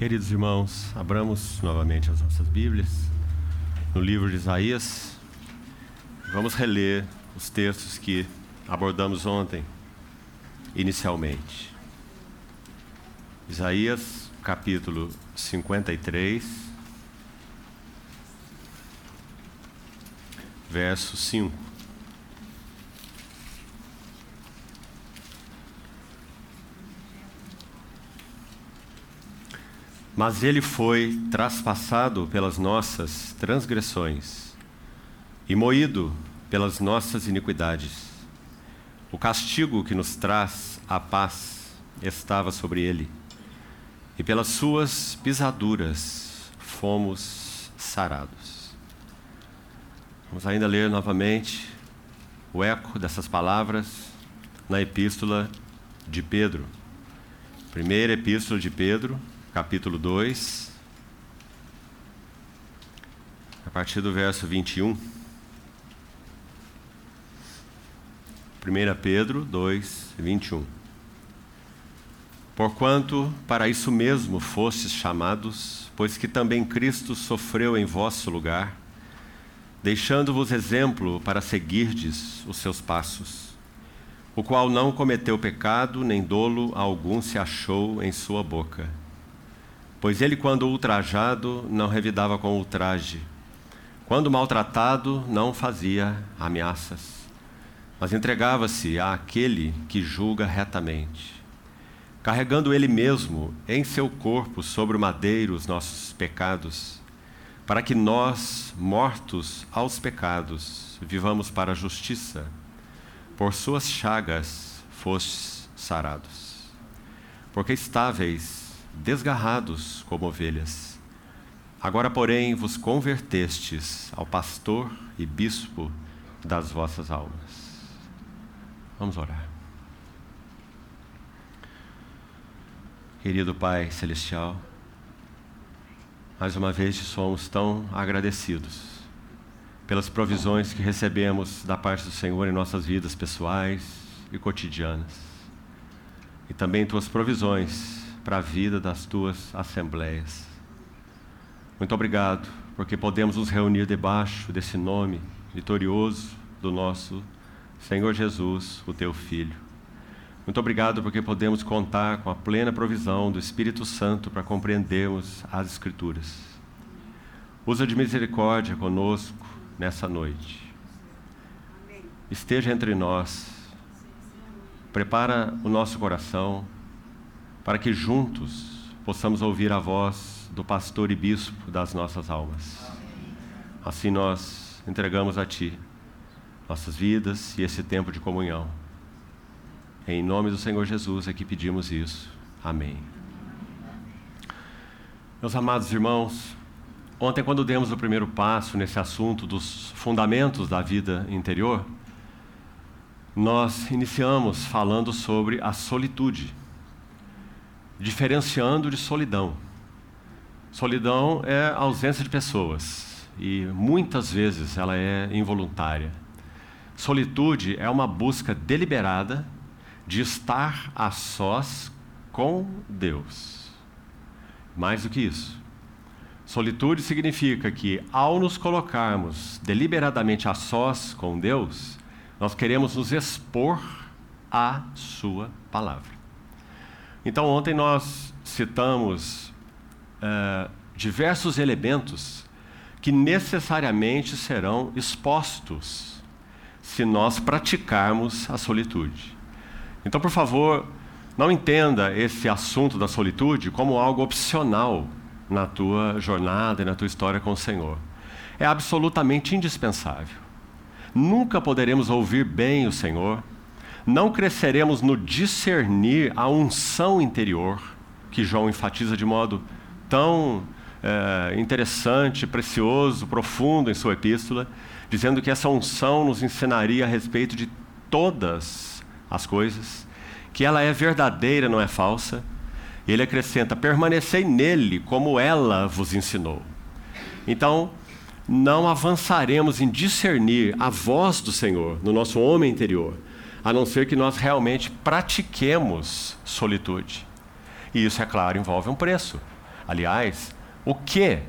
Queridos irmãos, abramos novamente as nossas Bíblias no livro de Isaías. Vamos reler os textos que abordamos ontem, inicialmente. Isaías, capítulo 53, verso 5. Mas ele foi traspassado pelas nossas transgressões e moído pelas nossas iniquidades. O castigo que nos traz a paz estava sobre ele, e pelas suas pisaduras fomos sarados. Vamos ainda ler novamente o eco dessas palavras na epístola de Pedro. Primeira epístola de Pedro, capítulo 2, a partir do verso 21. 1 Pedro 2, 21. Porquanto para isso mesmo fostes chamados, pois que também Cristo sofreu em vosso lugar, deixando-vos exemplo para seguirdes os seus passos, o qual não cometeu pecado, nem dolo algum se achou em sua boca Pois ele, quando ultrajado, não revidava com ultraje. Quando maltratado, não fazia ameaças, mas entregava-se àquele que julga retamente, carregando ele mesmo em seu corpo sobre o madeiro os nossos pecados, para que nós, mortos aos pecados, vivamos para a justiça. Por suas chagas fostes sarados. Porque estáveis desgarrados como ovelhas. Agora, porém, vos convertestes ao pastor e bispo das vossas almas. Vamos orar. Querido Pai Celestial, mais uma vez te somos tão agradecidos pelas provisões que recebemos da parte do Senhor em nossas vidas pessoais e cotidianas. E também tuas provisões para a vida das tuas assembleias. Muito obrigado, porque podemos nos reunir debaixo desse nome vitorioso do nosso Senhor Jesus, o teu Filho. Muito obrigado, porque podemos contar com a plena provisão do Espírito Santo para compreendermos as Escrituras. Usa de misericórdia conosco nessa noite. Esteja entre nós. Prepara o nosso coração para que juntos possamos ouvir a voz do pastor e bispo das nossas almas. Assim nós entregamos a Ti nossas vidas e esse tempo de comunhão. Em nome do Senhor Jesus é que pedimos isso. Amém. Meus amados irmãos, ontem, quando demos o primeiro passo nesse assunto dos fundamentos da vida interior, nós iniciamos falando sobre a solitude diferenciando de solidão. Solidão é ausência de pessoas e muitas vezes ela é involuntária. Solitude é uma busca deliberada de estar a sós com Deus. Mais do que isso. Solitude significa que, ao nos colocarmos deliberadamente a sós com Deus, nós queremos nos expor à Sua palavra. Então, ontem nós citamos uh, diversos elementos que necessariamente serão expostos se nós praticarmos a solitude. Então, por favor, não entenda esse assunto da solitude como algo opcional na tua jornada e na tua história com o Senhor. É absolutamente indispensável. Nunca poderemos ouvir bem o Senhor não cresceremos no discernir a unção interior, que João enfatiza de modo tão é, interessante, precioso, profundo em sua epístola, dizendo que essa unção nos ensinaria a respeito de todas as coisas, que ela é verdadeira, não é falsa. Ele acrescenta: permanecei nele, como ela vos ensinou. Então, não avançaremos em discernir a voz do Senhor no nosso homem interior a não ser que nós realmente pratiquemos solitude. E isso, é claro, envolve um preço. aliás, o que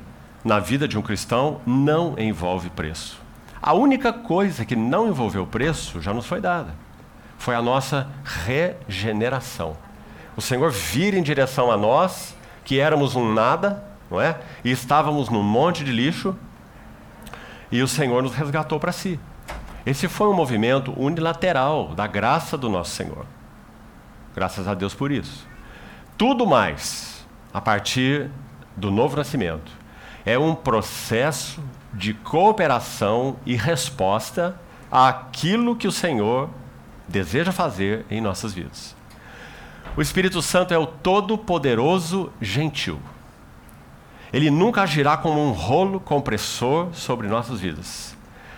na vida de um cristão não envolve preço. A única coisa que não envolveu preço já nos foi dada. Foi a nossa regeneração. O Senhor vira em direção a nós, que éramos um nada, não é? E estávamos num monte de lixo, e o Senhor nos resgatou para si. Esse foi um movimento unilateral da graça do nosso Senhor. Graças a Deus por isso. Tudo mais, a partir do novo nascimento, é um processo de cooperação e resposta àquilo que o Senhor deseja fazer em nossas vidas. O Espírito Santo é o todo-poderoso gentil. Ele nunca agirá como um rolo compressor sobre nossas vidas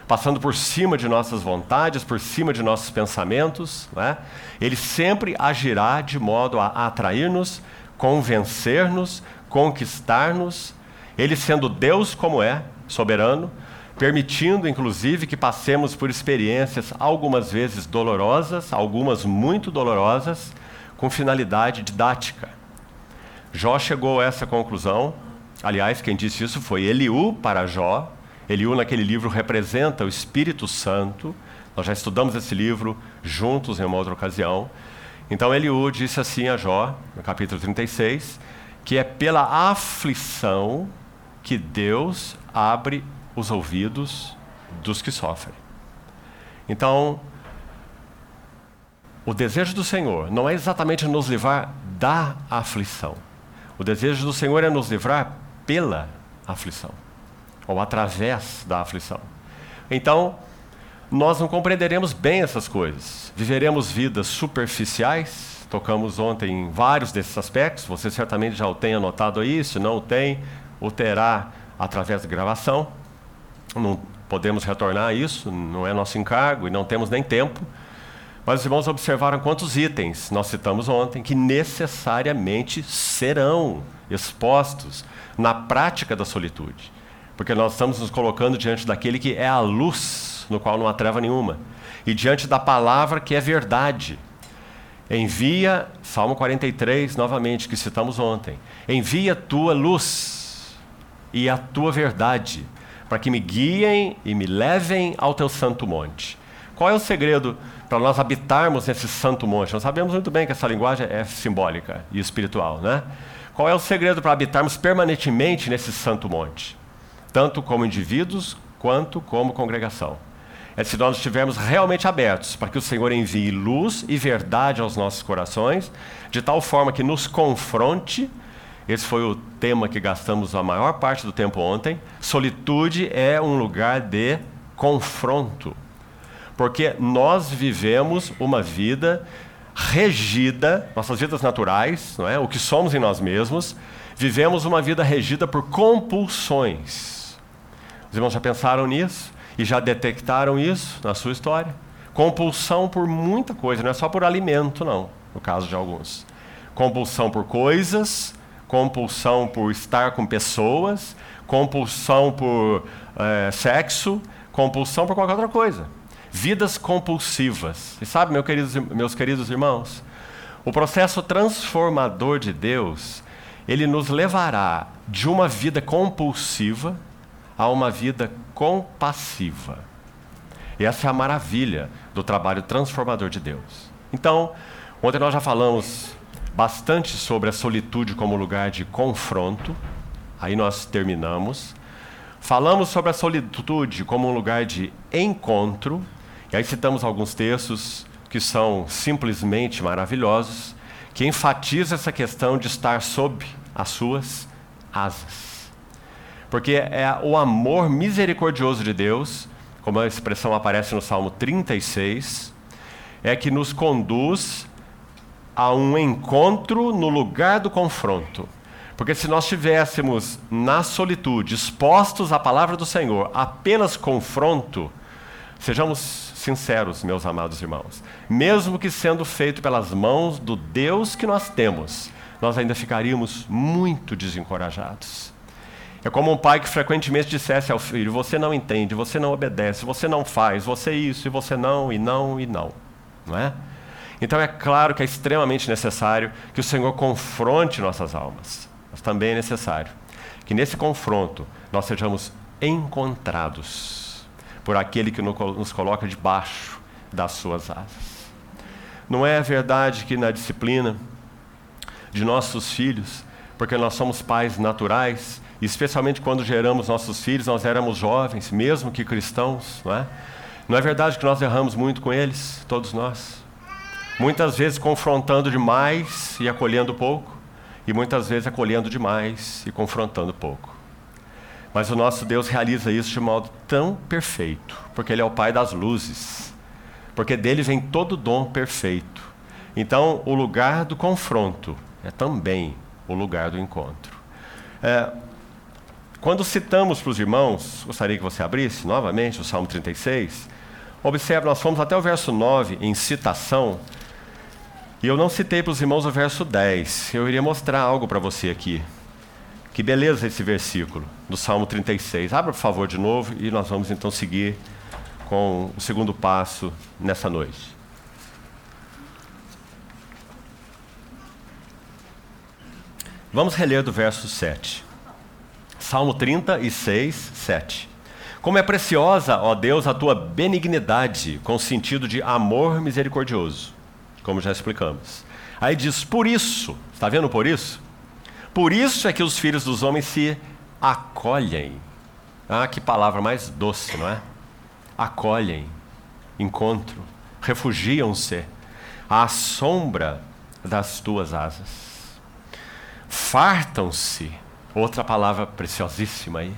passando por cima de nossas vontades, por cima de nossos pensamentos. Né? Ele sempre agirá de modo a atrair-nos, convencer-nos, conquistar-nos. Ele, sendo Deus como é, soberano, permitindo inclusive que passemos por experiências algumas vezes dolorosas, algumas muito dolorosas, com finalidade didática. Jó chegou a essa conclusão. Aliás, quem disse isso foi Eliú para Jó, Eliú, naquele livro, representa o Espírito Santo. Nós já estudamos esse livro juntos em uma outra ocasião. Então, Eliú disse assim a Jó, no capítulo 36, que é pela aflição que Deus abre os ouvidos dos que sofrem. Então, o desejo do Senhor não é exatamente nos livrar da aflição. O desejo do Senhor é nos livrar pela aflição ou através da aflição. Então, nós não compreenderemos bem essas coisas. Viveremos vidas superficiais, tocamos ontem em vários desses aspectos, você certamente já o tem anotado aí, se não o tem, o terá através de gravação. Não podemos retornar a isso, não é nosso encargo e não temos nem tempo. Mas os irmãos observaram quantos itens nós citamos ontem que necessariamente serão expostos na prática da solitude porque nós estamos nos colocando diante daquele que é a luz, no qual não há treva nenhuma, e diante da palavra que é verdade. Envia, Salmo 43, novamente, que citamos ontem, envia tua luz e a tua verdade, para que me guiem e me levem ao teu santo monte. Qual é o segredo para nós habitarmos nesse santo monte? Nós sabemos muito bem que essa linguagem é simbólica e espiritual, né? Qual é o segredo para habitarmos permanentemente nesse santo monte? Tanto como indivíduos quanto como congregação. É se nós estivermos realmente abertos para que o Senhor envie luz e verdade aos nossos corações, de tal forma que nos confronte. Esse foi o tema que gastamos a maior parte do tempo ontem. Solitude é um lugar de confronto. Porque nós vivemos uma vida regida, nossas vidas naturais, não é? o que somos em nós mesmos, vivemos uma vida regida por compulsões os irmãos já pensaram nisso e já detectaram isso na sua história? Compulsão por muita coisa, não é só por alimento, não, no caso de alguns. Compulsão por coisas, compulsão por estar com pessoas, compulsão por é, sexo, compulsão por qualquer outra coisa. Vidas compulsivas. E sabe, queridos, meus queridos irmãos, o processo transformador de Deus, ele nos levará de uma vida compulsiva a uma vida compassiva. E essa é a maravilha do trabalho transformador de Deus. Então, ontem nós já falamos bastante sobre a solitude como lugar de confronto, aí nós terminamos. Falamos sobre a solitude como um lugar de encontro, e aí citamos alguns textos que são simplesmente maravilhosos, que enfatizam essa questão de estar sob as suas asas. Porque é o amor misericordioso de Deus, como a expressão aparece no Salmo 36, é que nos conduz a um encontro no lugar do confronto. Porque se nós estivéssemos na solitude, expostos à palavra do Senhor, apenas confronto, sejamos sinceros, meus amados irmãos, mesmo que sendo feito pelas mãos do Deus que nós temos, nós ainda ficaríamos muito desencorajados. É como um pai que frequentemente dissesse ao filho: Você não entende, você não obedece, você não faz, você isso e você não, e não, e não. Não é? Então é claro que é extremamente necessário que o Senhor confronte nossas almas. mas também é necessário que nesse confronto nós sejamos encontrados por aquele que nos coloca debaixo das suas asas. Não é verdade que na disciplina de nossos filhos, porque nós somos pais naturais, especialmente quando geramos nossos filhos, nós éramos jovens, mesmo que cristãos, não é? Não é verdade que nós erramos muito com eles, todos nós? Muitas vezes confrontando demais e acolhendo pouco, e muitas vezes acolhendo demais e confrontando pouco. Mas o nosso Deus realiza isso de modo tão perfeito, porque Ele é o Pai das luzes, porque dele vem todo dom perfeito. Então, o lugar do confronto é também o lugar do encontro. É, quando citamos para os irmãos, gostaria que você abrisse novamente o Salmo 36. Observe, nós fomos até o verso 9 em citação, e eu não citei para os irmãos o verso 10. Eu iria mostrar algo para você aqui. Que beleza esse versículo do Salmo 36. Abra, por favor, de novo e nós vamos então seguir com o segundo passo nessa noite. Vamos reler do verso 7. Salmo 36, 7. Como é preciosa, ó Deus, a tua benignidade, com sentido de amor misericordioso, como já explicamos. Aí diz, por isso, está vendo por isso? Por isso é que os filhos dos homens se acolhem. Ah, que palavra mais doce, não é? Acolhem, encontro, refugiam-se à sombra das tuas asas. Fartam-se Outra palavra preciosíssima aí.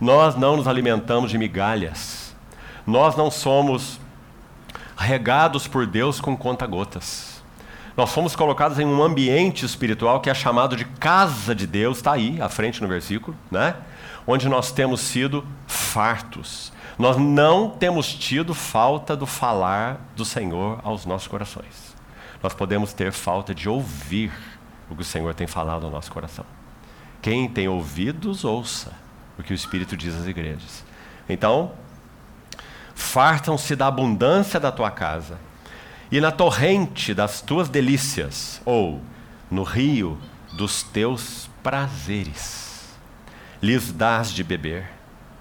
Nós não nos alimentamos de migalhas. Nós não somos regados por Deus com conta-gotas. Nós fomos colocados em um ambiente espiritual que é chamado de casa de Deus, está aí à frente no versículo, né? Onde nós temos sido fartos. Nós não temos tido falta do falar do Senhor aos nossos corações. Nós podemos ter falta de ouvir o que o Senhor tem falado ao nosso coração. Quem tem ouvidos, ouça o que o Espírito diz às igrejas. Então, fartam-se da abundância da tua casa, e na torrente das tuas delícias, ou no rio dos teus prazeres, lhes dás de beber.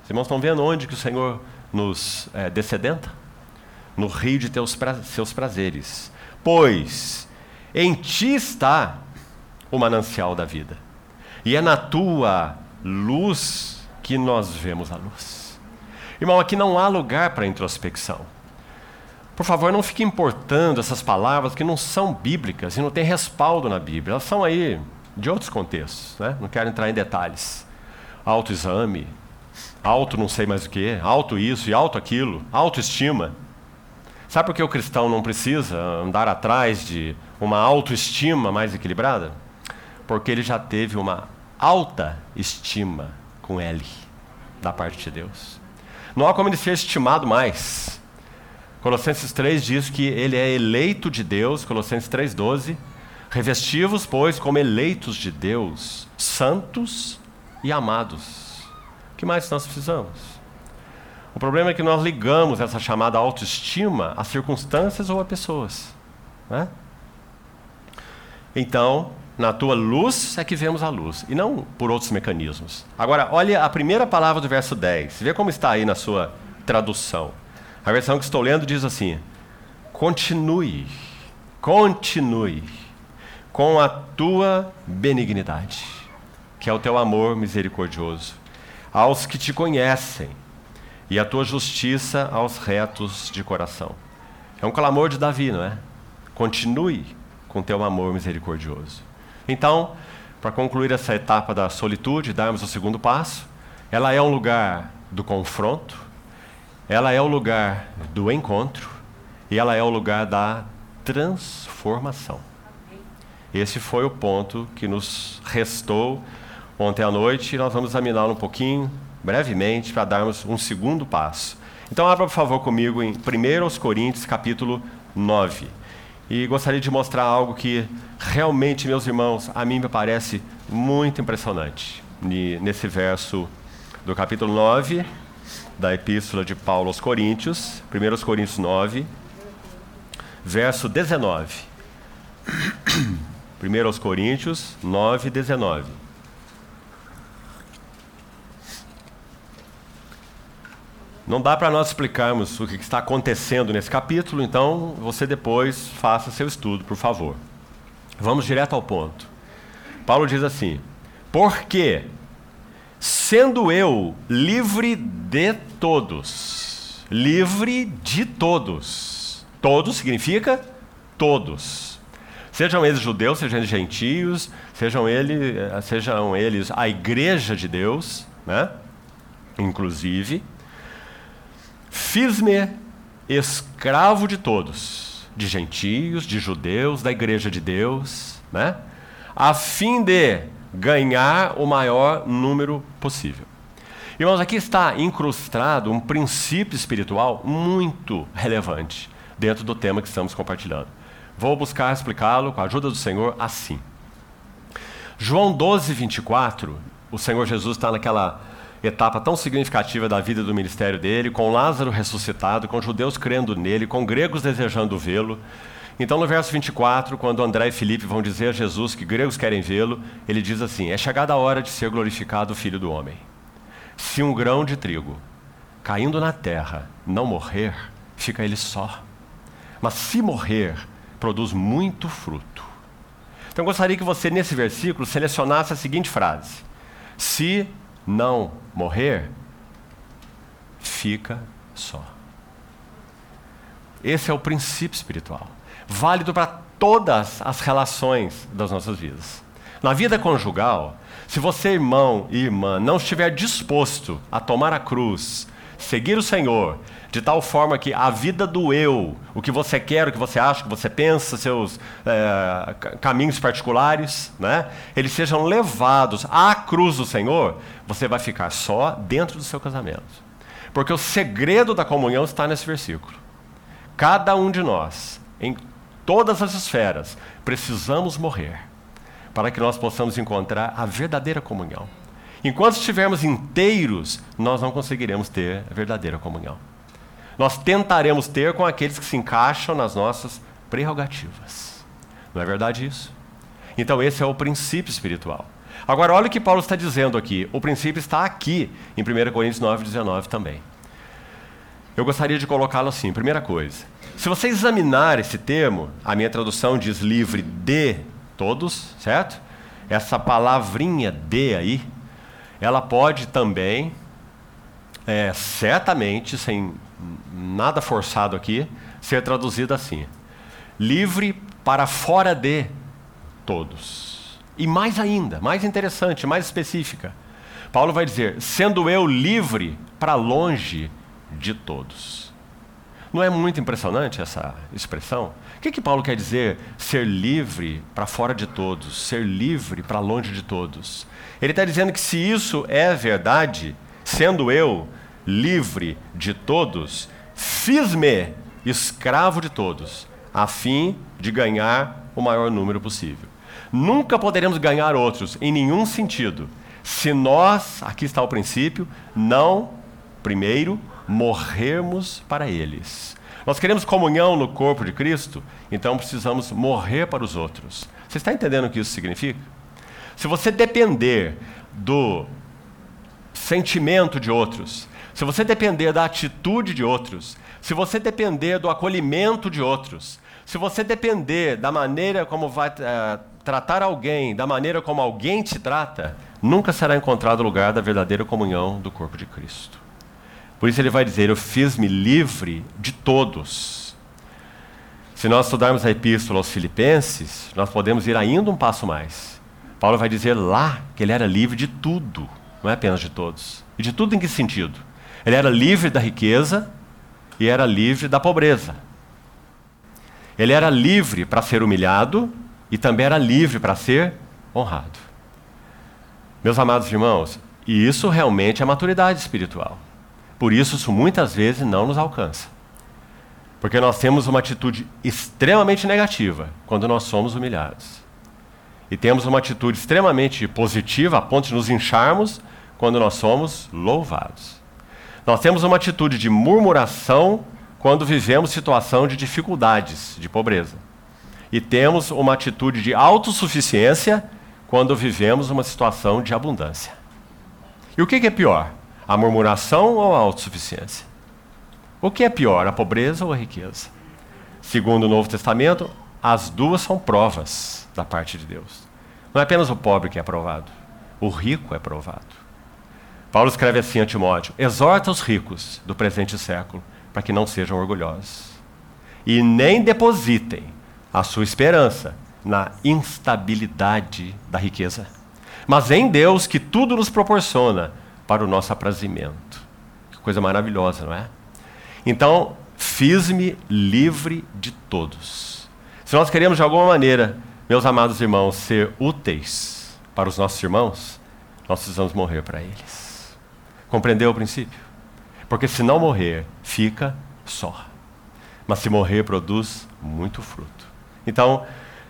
Os irmãos estão vendo onde que o Senhor nos é? No rio de teus pra seus prazeres. Pois em ti está o manancial da vida. E é na tua luz que nós vemos a luz. Irmão, aqui não há lugar para introspecção. Por favor, não fique importando essas palavras que não são bíblicas e não têm respaldo na Bíblia. Elas são aí de outros contextos, né? não quero entrar em detalhes. Autoexame, auto não sei mais o que, auto isso e auto aquilo, autoestima. Sabe por que o cristão não precisa andar atrás de uma autoestima mais equilibrada? Porque ele já teve uma alta estima com ele, da parte de Deus. Não há como ele ser estimado mais. Colossenses 3 diz que ele é eleito de Deus, Colossenses 3,12. Revestivos, pois, como eleitos de Deus, santos e amados. O que mais nós precisamos? O problema é que nós ligamos essa chamada autoestima a circunstâncias ou a pessoas. Né? Então, na tua luz é que vemos a luz, e não por outros mecanismos. Agora, olha a primeira palavra do verso 10. Vê como está aí na sua tradução. A versão que estou lendo diz assim: Continue, continue com a tua benignidade, que é o teu amor misericordioso, aos que te conhecem, e a tua justiça aos retos de coração. É um clamor de Davi, não é? Continue com teu amor misericordioso. Então, para concluir essa etapa da solitude, darmos o segundo passo, ela é um lugar do confronto, ela é o lugar do encontro e ela é o lugar da transformação. Esse foi o ponto que nos restou ontem à noite e nós vamos examiná-lo um pouquinho, brevemente, para darmos um segundo passo. Então, abra, por favor, comigo em 1 Coríntios, capítulo 9. E gostaria de mostrar algo que realmente, meus irmãos, a mim me parece muito impressionante nesse verso do capítulo 9 da Epístola de Paulo aos Coríntios, 1 Coríntios 9, verso 19. 1 aos Coríntios 9, 19. Não dá para nós explicarmos o que está acontecendo nesse capítulo, então você depois faça seu estudo, por favor. Vamos direto ao ponto. Paulo diz assim: Porque, sendo eu livre de todos, livre de todos, todos significa todos, sejam eles judeus, sejam eles gentios, sejam, ele, sejam eles a igreja de Deus, né? inclusive, fiz-me escravo de todos, de gentios, de judeus, da igreja de Deus, né? a fim de ganhar o maior número possível. Irmãos, aqui está incrustado um princípio espiritual muito relevante dentro do tema que estamos compartilhando. Vou buscar explicá-lo com a ajuda do Senhor assim. João 12, 24, o Senhor Jesus está naquela etapa tão significativa da vida do ministério dele, com Lázaro ressuscitado, com judeus crendo nele, com gregos desejando vê-lo. Então, no verso 24, quando André e Filipe vão dizer a Jesus que gregos querem vê-lo, ele diz assim: É chegada a hora de ser glorificado o Filho do Homem. Se um grão de trigo caindo na terra não morrer, fica ele só. Mas se morrer, produz muito fruto. Então, eu gostaria que você, nesse versículo, selecionasse a seguinte frase: Se não morrer, fica só. Esse é o princípio espiritual, válido para todas as relações das nossas vidas. Na vida conjugal, se você, irmão e irmã, não estiver disposto a tomar a cruz, seguir o Senhor, de tal forma que a vida do eu, o que você quer, o que você acha, o que você pensa, seus é, caminhos particulares, né, eles sejam levados à cruz do Senhor, você vai ficar só dentro do seu casamento. Porque o segredo da comunhão está nesse versículo. Cada um de nós, em todas as esferas, precisamos morrer para que nós possamos encontrar a verdadeira comunhão. Enquanto estivermos inteiros, nós não conseguiremos ter a verdadeira comunhão. Nós tentaremos ter com aqueles que se encaixam nas nossas prerrogativas. Não é verdade isso? Então, esse é o princípio espiritual. Agora, olha o que Paulo está dizendo aqui. O princípio está aqui, em 1 Coríntios 9, 19 também. Eu gostaria de colocá-lo assim: primeira coisa. Se você examinar esse termo, a minha tradução diz livre de todos, certo? Essa palavrinha de aí, ela pode também, é, certamente, sem nada forçado aqui, ser traduzida assim: livre para fora de todos. E mais ainda, mais interessante, mais específica. Paulo vai dizer: sendo eu livre para longe de todos. Não é muito impressionante essa expressão? Que, que Paulo quer dizer ser livre para fora de todos, ser livre para longe de todos? Ele está dizendo que se isso é verdade, sendo eu livre de todos, fiz-me escravo de todos, a fim de ganhar o maior número possível. Nunca poderemos ganhar outros em nenhum sentido, se nós, aqui está o princípio, não, primeiro, morrermos para eles. Nós queremos comunhão no corpo de Cristo, então precisamos morrer para os outros. Você está entendendo o que isso significa? Se você depender do sentimento de outros, se você depender da atitude de outros, se você depender do acolhimento de outros, se você depender da maneira como vai uh, tratar alguém, da maneira como alguém te trata, nunca será encontrado o lugar da verdadeira comunhão do corpo de Cristo. Por isso ele vai dizer: Eu fiz-me livre de todos. Se nós estudarmos a epístola aos Filipenses, nós podemos ir ainda um passo mais. Paulo vai dizer lá que ele era livre de tudo, não é apenas de todos. E de tudo em que sentido? Ele era livre da riqueza e era livre da pobreza. Ele era livre para ser humilhado e também era livre para ser honrado. Meus amados irmãos, e isso realmente é maturidade espiritual. Por isso, isso muitas vezes não nos alcança. Porque nós temos uma atitude extremamente negativa quando nós somos humilhados. E temos uma atitude extremamente positiva a ponto de nos incharmos quando nós somos louvados. Nós temos uma atitude de murmuração quando vivemos situação de dificuldades, de pobreza. e temos uma atitude de autossuficiência quando vivemos uma situação de abundância. E o que é pior? A murmuração ou a autossuficiência? O que é pior, a pobreza ou a riqueza? Segundo o Novo Testamento, as duas são provas da parte de Deus. Não é apenas o pobre que é aprovado, o rico é provado. Paulo escreve assim a Timóteo: exorta os ricos do presente século para que não sejam orgulhosos e nem depositem a sua esperança na instabilidade da riqueza, mas em Deus que tudo nos proporciona para o nosso aprazimento. Que coisa maravilhosa, não é? Então, fiz-me livre de todos. Se nós queremos de alguma maneira, meus amados irmãos, ser úteis para os nossos irmãos, nós precisamos morrer para eles. Compreendeu o princípio? Porque se não morrer, fica só. Mas se morrer, produz muito fruto. Então,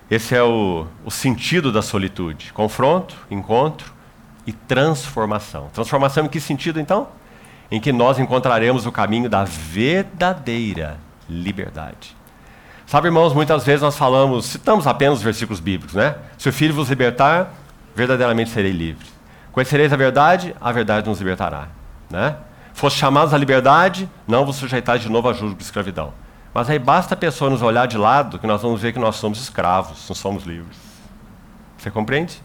esse é o, o sentido da solitude: confronto, encontro e transformação. Transformação em que sentido, então? Em que nós encontraremos o caminho da verdadeira liberdade. Sabe, irmãos, muitas vezes nós falamos, citamos apenas os versículos bíblicos, né? Se o filho vos libertar, verdadeiramente serei livre. Conhecereis a verdade, a verdade nos libertará. Né? Fosse chamados à liberdade, não vos sujeitais de novo a julgo de escravidão. Mas aí basta a pessoa nos olhar de lado que nós vamos ver que nós somos escravos, não somos livres. Você compreende?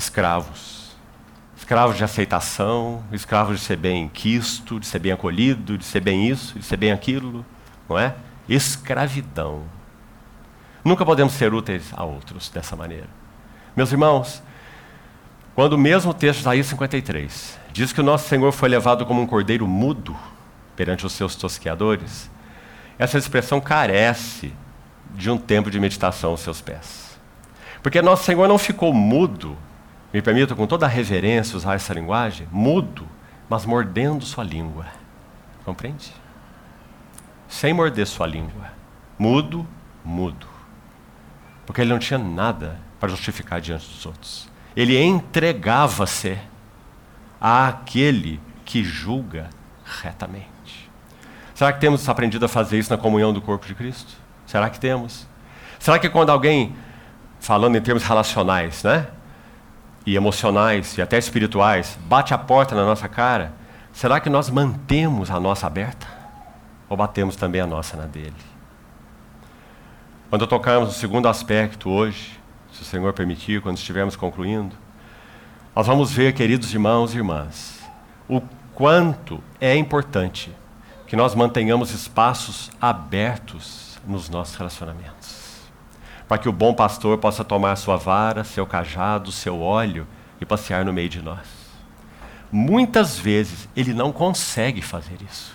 Escravos. Escravos de aceitação, escravos de ser bem quisto, de ser bem acolhido, de ser bem isso, de ser bem aquilo, não é? Escravidão. Nunca podemos ser úteis a outros dessa maneira. Meus irmãos, quando o mesmo texto Isaías 53 diz que o nosso Senhor foi levado como um cordeiro mudo, perante os seus tosqueadores, essa expressão carece de um tempo de meditação aos seus pés. Porque nosso Senhor não ficou mudo, me permita com toda a reverência usar essa linguagem, mudo, mas mordendo sua língua. Compreende? Sem morder sua língua. Mudo, mudo. Porque ele não tinha nada para justificar diante dos outros. Ele entregava-se àquele que julga retamente. Será que temos aprendido a fazer isso na comunhão do corpo de Cristo? Será que temos? Será que quando alguém, falando em termos relacionais, né? E emocionais e até espirituais, bate a porta na nossa cara, será que nós mantemos a nossa aberta? Ou batemos também a nossa na dele? Quando tocarmos o segundo aspecto hoje, se o Senhor permitir, quando estivermos concluindo, nós vamos ver, queridos irmãos e irmãs, o quanto é importante que nós mantenhamos espaços abertos nos nossos relacionamentos. Para que o bom pastor possa tomar sua vara, seu cajado, seu óleo e passear no meio de nós. Muitas vezes ele não consegue fazer isso.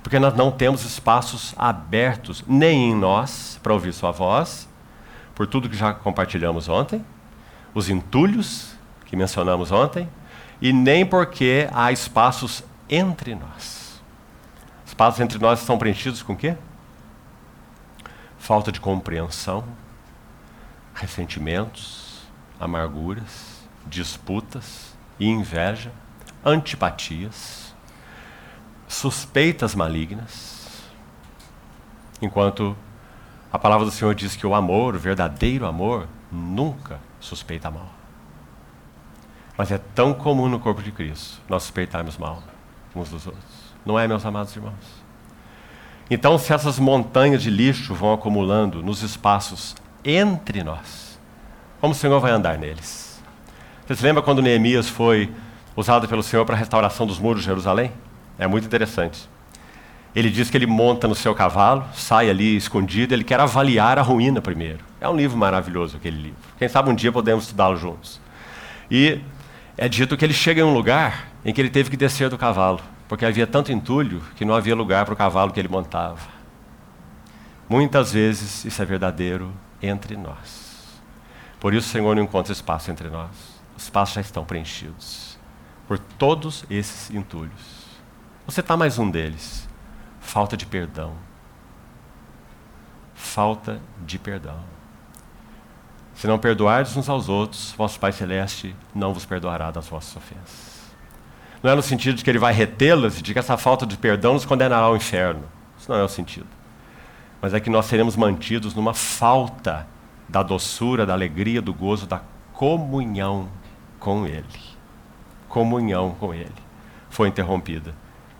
Porque nós não temos espaços abertos nem em nós para ouvir sua voz, por tudo que já compartilhamos ontem, os entulhos que mencionamos ontem, e nem porque há espaços entre nós espaços entre nós estão preenchidos com o quê? Falta de compreensão, ressentimentos, amarguras, disputas e inveja, antipatias, suspeitas malignas. Enquanto a palavra do Senhor diz que o amor, o verdadeiro amor, nunca suspeita mal. Mas é tão comum no corpo de Cristo nós suspeitarmos mal uns dos outros. Não é, meus amados irmãos? Então, se essas montanhas de lixo vão acumulando nos espaços entre nós, como o Senhor vai andar neles? Você se lembra quando Neemias foi usado pelo Senhor para a restauração dos muros de Jerusalém? É muito interessante. Ele diz que ele monta no seu cavalo, sai ali escondido, ele quer avaliar a ruína primeiro. É um livro maravilhoso aquele livro. Quem sabe um dia podemos estudá-lo juntos. E é dito que ele chega em um lugar em que ele teve que descer do cavalo porque havia tanto entulho que não havia lugar para o cavalo que ele montava. Muitas vezes isso é verdadeiro entre nós. Por isso o Senhor não encontra espaço entre nós. Os espaços já estão preenchidos por todos esses entulhos. Você está mais um deles. Falta de perdão. Falta de perdão. Se não perdoardes uns aos outros, vosso Pai Celeste não vos perdoará das vossas ofensas. Não é no sentido de que ele vai retê-las e de que essa falta de perdão nos condenará ao inferno. Isso não é o sentido. Mas é que nós seremos mantidos numa falta da doçura, da alegria, do gozo, da comunhão com Ele. Comunhão com Ele foi interrompida,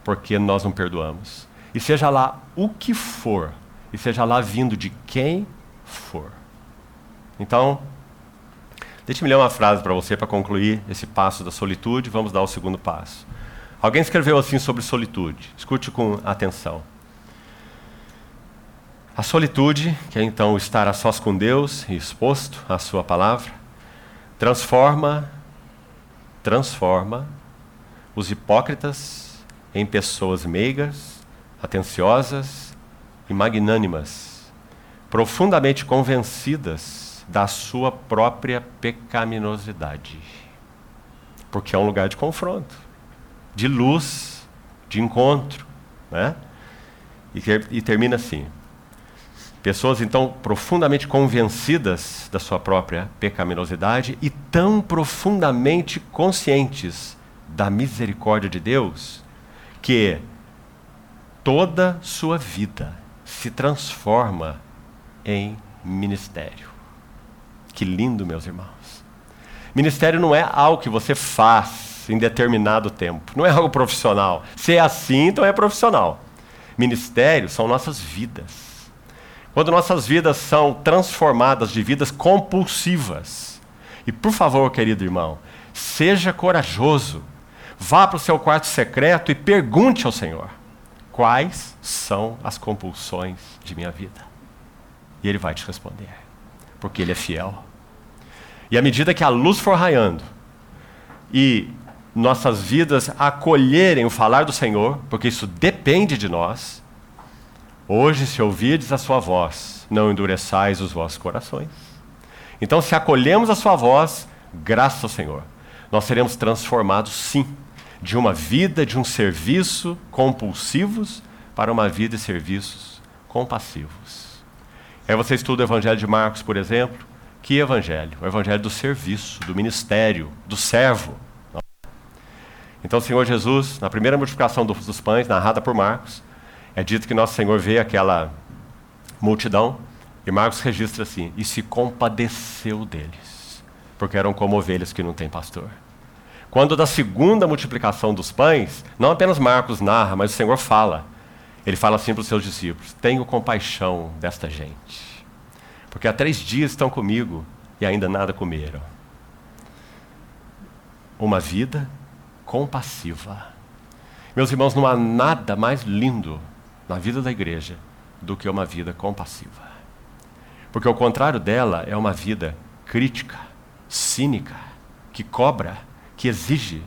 porque nós não perdoamos. E seja lá o que for, e seja lá vindo de quem for. Então, deixe-me ler uma frase para você para concluir esse passo da solitude. Vamos dar o segundo passo. Alguém escreveu assim sobre solitude. Escute com atenção. A solitude, que é então estar a sós com Deus e exposto à Sua palavra, transforma, transforma os hipócritas em pessoas meigas, atenciosas e magnânimas, profundamente convencidas da sua própria pecaminosidade. Porque é um lugar de confronto, de luz, de encontro. Né? E, e termina assim: Pessoas então profundamente convencidas da sua própria pecaminosidade e tão profundamente conscientes da misericórdia de Deus que toda sua vida se transforma em ministério. Que lindo, meus irmãos. Ministério não é algo que você faz em determinado tempo, não é algo profissional. Se é assim, então é profissional. Ministério são nossas vidas. Quando nossas vidas são transformadas de vidas compulsivas. E por favor, querido irmão, seja corajoso. Vá para o seu quarto secreto e pergunte ao Senhor: quais são as compulsões de minha vida? E Ele vai te responder, porque Ele é fiel. E à medida que a luz for raiando e nossas vidas acolherem o falar do Senhor, porque isso depende de nós, Hoje, se ouvirdes a sua voz, não endureçais os vossos corações. Então, se acolhemos a sua voz, graças ao Senhor, nós seremos transformados, sim, de uma vida de um serviço compulsivos para uma vida de serviços compassivos. Aí você estuda o Evangelho de Marcos, por exemplo. Que evangelho? O evangelho do serviço, do ministério, do servo. Então, o Senhor Jesus, na primeira multiplicação dos pães, narrada por Marcos, é dito que Nosso Senhor vê aquela multidão e Marcos registra assim: e se compadeceu deles, porque eram como ovelhas que não têm pastor. Quando da segunda multiplicação dos pães, não apenas Marcos narra, mas o Senhor fala. Ele fala assim para os seus discípulos: Tenho compaixão desta gente, porque há três dias estão comigo e ainda nada comeram. Uma vida compassiva. Meus irmãos, não há nada mais lindo na vida da igreja do que uma vida compassiva. Porque o contrário dela é uma vida crítica, cínica, que cobra, que exige.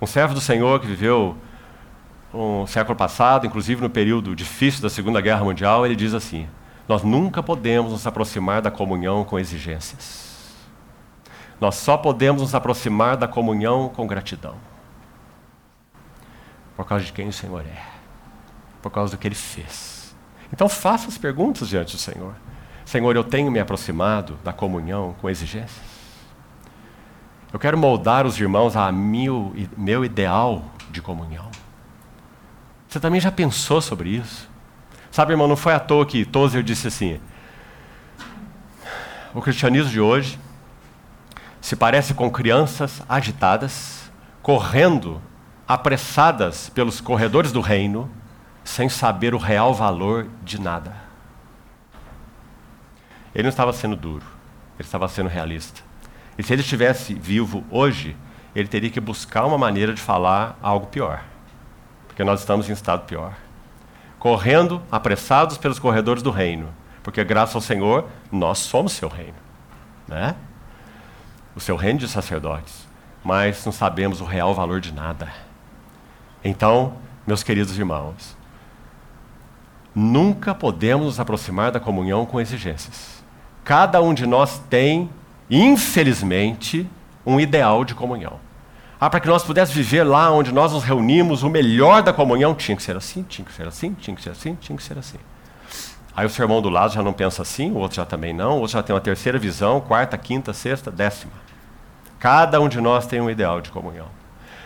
Um servo do Senhor que viveu um século passado, inclusive no período difícil da Segunda Guerra Mundial, ele diz assim: Nós nunca podemos nos aproximar da comunhão com exigências. Nós só podemos nos aproximar da comunhão com gratidão. Por causa de quem o Senhor é por causa do que ele fez. Então faça as perguntas diante do Senhor. Senhor, eu tenho me aproximado da comunhão com exigências? Eu quero moldar os irmãos a meu, meu ideal de comunhão. Você também já pensou sobre isso? Sabe, irmão, não foi à toa que Tozer disse assim: o cristianismo de hoje se parece com crianças agitadas, correndo apressadas pelos corredores do reino, sem saber o real valor de nada. Ele não estava sendo duro, ele estava sendo realista. E se ele estivesse vivo hoje, ele teria que buscar uma maneira de falar algo pior. Porque nós estamos em estado pior. Correndo, apressados pelos corredores do reino. Porque, graças ao Senhor, nós somos seu reino. Né? O seu reino de sacerdotes. Mas não sabemos o real valor de nada. Então, meus queridos irmãos, nunca podemos nos aproximar da comunhão com exigências. Cada um de nós tem, infelizmente, um ideal de comunhão. Ah, para que nós pudéssemos viver lá onde nós nos reunimos, o melhor da comunhão tinha que ser assim, tinha que ser assim, tinha que ser assim, tinha que ser assim. Aí o sermão do lado já não pensa assim, o outro já também não, o outro já tem uma terceira visão, quarta, quinta, sexta, décima. Cada um de nós tem um ideal de comunhão.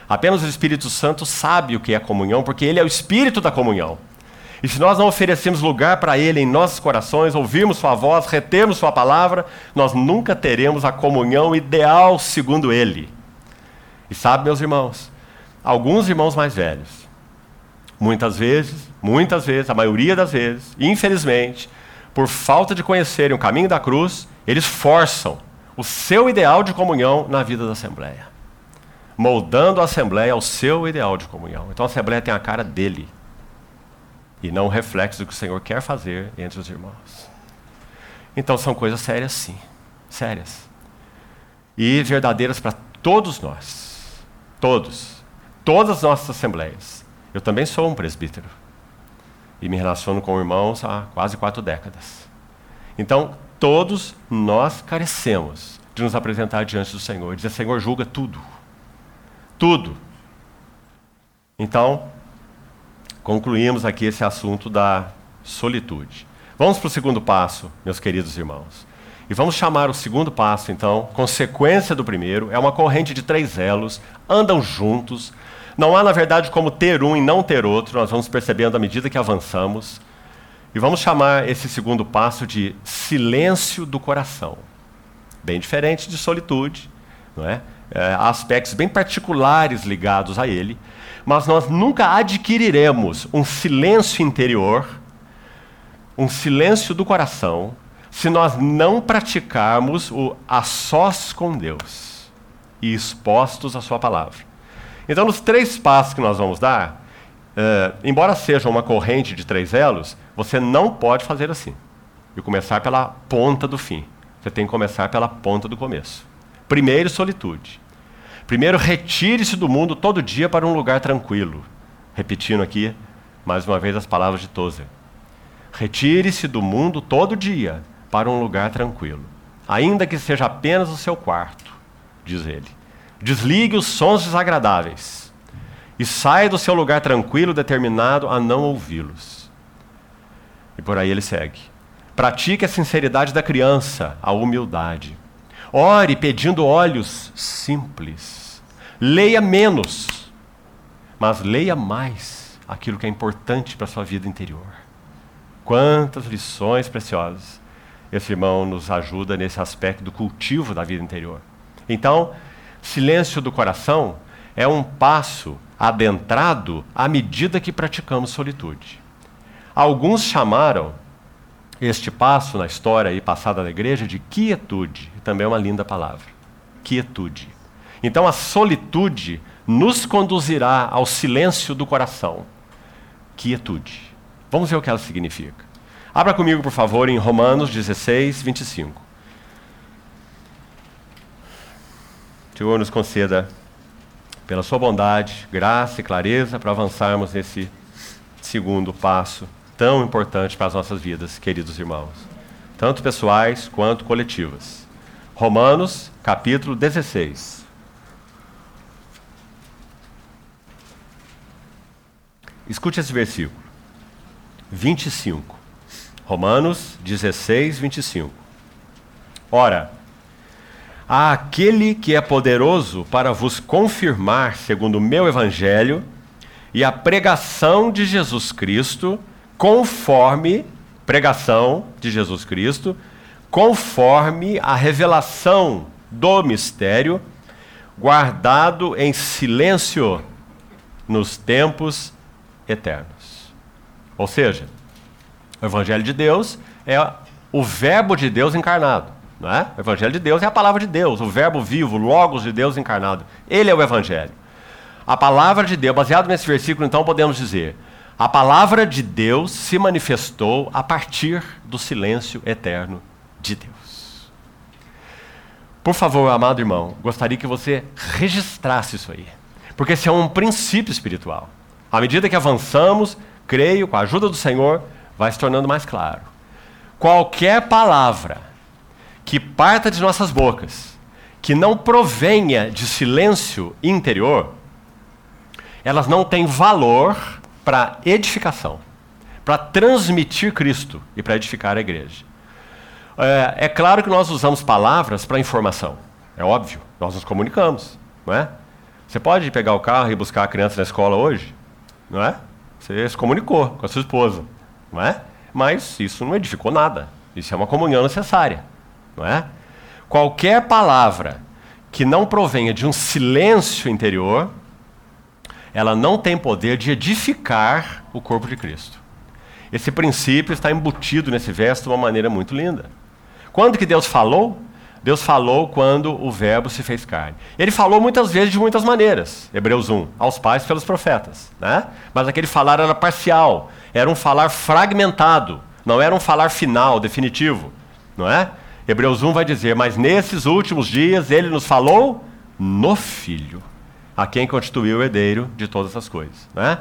Apenas o Espírito Santo sabe o que é comunhão, porque ele é o espírito da comunhão. E se nós não oferecemos lugar para Ele em nossos corações, ouvirmos Sua voz, retermos Sua palavra, nós nunca teremos a comunhão ideal segundo Ele. E sabe, meus irmãos, alguns irmãos mais velhos, muitas vezes, muitas vezes, a maioria das vezes, infelizmente, por falta de conhecerem o caminho da cruz, eles forçam o seu ideal de comunhão na vida da Assembleia, moldando a Assembleia ao seu ideal de comunhão. Então a Assembleia tem a cara dele e não o reflexo do que o Senhor quer fazer entre os irmãos. Então são coisas sérias, sim, sérias e verdadeiras para todos nós, todos, todas as nossas assembleias. Eu também sou um presbítero e me relaciono com irmãos há quase quatro décadas. Então, todos nós carecemos de nos apresentar diante do Senhor, dizer: Senhor, julga tudo. Tudo. Então, concluímos aqui esse assunto da solitude. Vamos para o segundo passo, meus queridos irmãos. E vamos chamar o segundo passo, então, consequência do primeiro, é uma corrente de três elos, andam juntos. Não há, na verdade, como ter um e não ter outro, nós vamos percebendo à medida que avançamos. E vamos chamar esse segundo passo de silêncio do coração. Bem diferente de solitude, não é? é? há aspectos bem particulares ligados a ele, mas nós nunca adquiriremos um silêncio interior, um silêncio do coração, se nós não praticarmos o a sós com Deus e expostos à Sua palavra. Então, nos três passos que nós vamos dar, uh, embora seja uma corrente de três elos, você não pode fazer assim e começar pela ponta do fim. Você tem que começar pela ponta do começo. Primeiro, solitude. Primeiro, retire-se do mundo todo dia para um lugar tranquilo. Repetindo aqui, mais uma vez, as palavras de Tozer. Retire-se do mundo todo dia para um lugar tranquilo, ainda que seja apenas o seu quarto, diz ele. Desligue os sons desagradáveis e saia do seu lugar tranquilo determinado a não ouvi-los. E por aí ele segue. Pratique a sinceridade da criança, a humildade. Ore pedindo olhos simples. Leia menos, mas leia mais aquilo que é importante para a sua vida interior. Quantas lições preciosas esse irmão nos ajuda nesse aspecto do cultivo da vida interior. Então, silêncio do coração é um passo adentrado à medida que praticamos solitude. Alguns chamaram este passo na história aí passada da igreja de quietude, também é uma linda palavra. Quietude. Então a solitude nos conduzirá ao silêncio do coração. Quietude. Vamos ver o que ela significa. Abra comigo, por favor, em Romanos 16, 25. O Senhor nos conceda, pela sua bondade, graça e clareza, para avançarmos nesse segundo passo tão importante para as nossas vidas, queridos irmãos, tanto pessoais quanto coletivas. Romanos, capítulo 16. Escute esse versículo. 25. Romanos 16, 25. Ora, há aquele que é poderoso para vos confirmar, segundo o meu evangelho, e a pregação de Jesus Cristo, conforme pregação de Jesus Cristo, conforme a revelação do mistério, guardado em silêncio nos tempos eternos. Ou seja, o Evangelho de Deus é o Verbo de Deus encarnado. Não é? O Evangelho de Deus é a palavra de Deus, o Verbo vivo, Logos de Deus encarnado. Ele é o Evangelho. A palavra de Deus, baseado nesse versículo, então podemos dizer: a palavra de Deus se manifestou a partir do silêncio eterno de Deus. Por favor, amado irmão, gostaria que você registrasse isso aí, porque esse é um princípio espiritual. À medida que avançamos, creio, com a ajuda do Senhor, vai se tornando mais claro. Qualquer palavra que parta de nossas bocas, que não provenha de silêncio interior, elas não têm valor para edificação, para transmitir Cristo e para edificar a igreja. É, é, claro que nós usamos palavras para informação, é óbvio, nós nos comunicamos, não é? Você pode pegar o carro e buscar a criança na escola hoje, não é? Você se comunicou com a sua esposa, não é? Mas isso não edificou nada. Isso é uma comunhão necessária, não é? Qualquer palavra que não provenha de um silêncio interior, ela não tem poder de edificar o corpo de Cristo. Esse princípio está embutido nesse verso de uma maneira muito linda. Quando que Deus falou? Deus falou quando o Verbo se fez carne. Ele falou muitas vezes de muitas maneiras, Hebreus 1, aos pais pelos profetas. Né? Mas aquele falar era parcial, era um falar fragmentado, não era um falar final, definitivo. Não é? Hebreus 1 vai dizer: Mas nesses últimos dias ele nos falou no Filho, a quem constituiu o herdeiro de todas as coisas. Né?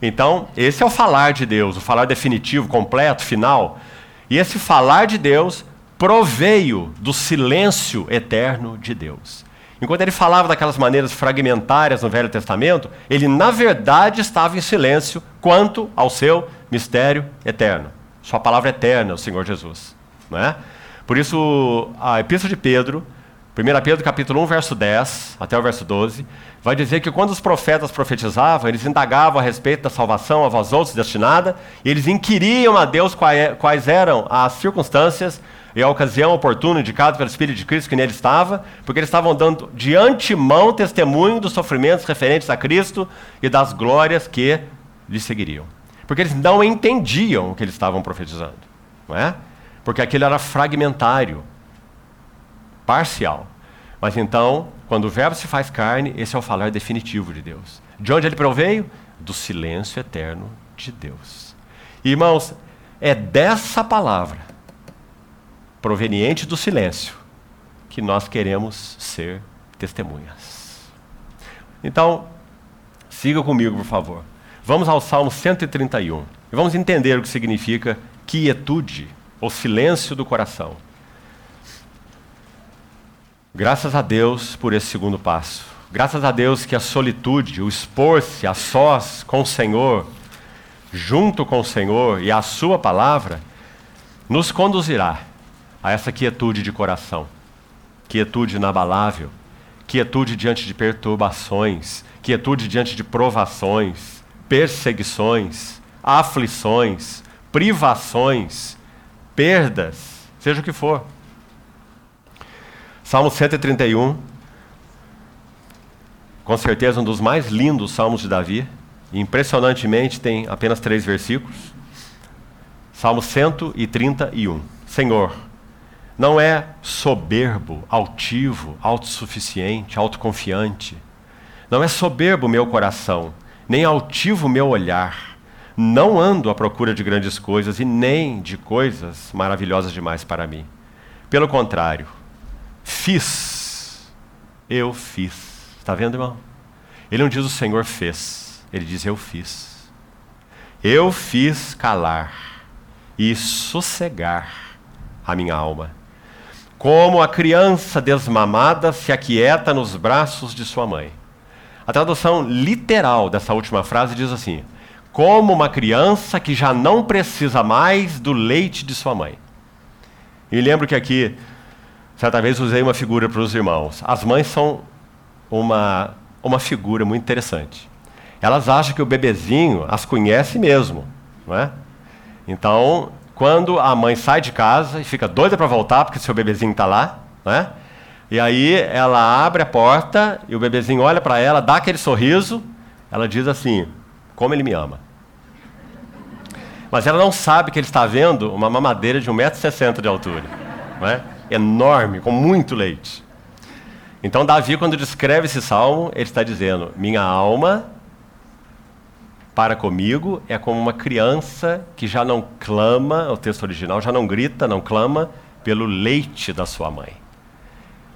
Então, esse é o falar de Deus, o falar definitivo, completo, final. E esse falar de Deus proveio do silêncio eterno de Deus. Enquanto ele falava daquelas maneiras fragmentárias no Velho Testamento, ele na verdade estava em silêncio quanto ao seu mistério eterno. Sua palavra eterna, o Senhor Jesus. Não é? Por isso, a Epístola de Pedro, 1 Pedro capítulo 1, verso 10 até o verso 12, vai dizer que quando os profetas profetizavam, eles indagavam a respeito da salvação a vós outros destinada, e eles inquiriam a Deus quais eram as circunstâncias e a ocasião oportuna indicada pelo Espírito de Cristo que nele estava, porque eles estavam dando de antemão testemunho dos sofrimentos referentes a Cristo e das glórias que lhe seguiriam. Porque eles não entendiam o que eles estavam profetizando, não é? Porque aquilo era fragmentário, parcial. Mas então, quando o Verbo se faz carne, esse é o falar definitivo de Deus. De onde ele proveio? Do silêncio eterno de Deus. Irmãos, é dessa palavra proveniente do silêncio, que nós queremos ser testemunhas. Então, siga comigo, por favor. Vamos ao Salmo 131 e vamos entender o que significa quietude, ou silêncio do coração. Graças a Deus por esse segundo passo. Graças a Deus que a solitude, o expor-se a sós com o Senhor, junto com o Senhor e a Sua palavra, nos conduzirá a essa quietude de coração, quietude inabalável, quietude diante de perturbações, quietude diante de provações, perseguições, aflições, privações, perdas, seja o que for. Salmo 131, com certeza um dos mais lindos salmos de Davi, impressionantemente tem apenas três versículos. Salmo 131. Senhor, não é soberbo, altivo, autossuficiente, autoconfiante. Não é soberbo meu coração, nem altivo meu olhar. Não ando à procura de grandes coisas e nem de coisas maravilhosas demais para mim. Pelo contrário, fiz. Eu fiz. Está vendo, irmão? Ele não diz o Senhor fez, ele diz eu fiz. Eu fiz calar e sossegar a minha alma como a criança desmamada se aquieta nos braços de sua mãe. A tradução literal dessa última frase diz assim: como uma criança que já não precisa mais do leite de sua mãe. E lembro que aqui, certa vez, usei uma figura para os irmãos. As mães são uma, uma figura muito interessante. Elas acham que o bebezinho as conhece mesmo, não é? Então, quando a mãe sai de casa e fica doida para voltar, porque seu bebezinho está lá, né? E aí ela abre a porta e o bebezinho olha para ela, dá aquele sorriso, ela diz assim: Como ele me ama. Mas ela não sabe que ele está vendo uma mamadeira de 1,60m de altura, né? enorme, com muito leite. Então, Davi, quando descreve esse salmo, ele está dizendo: Minha alma para comigo é como uma criança que já não clama, o texto original já não grita, não clama pelo leite da sua mãe.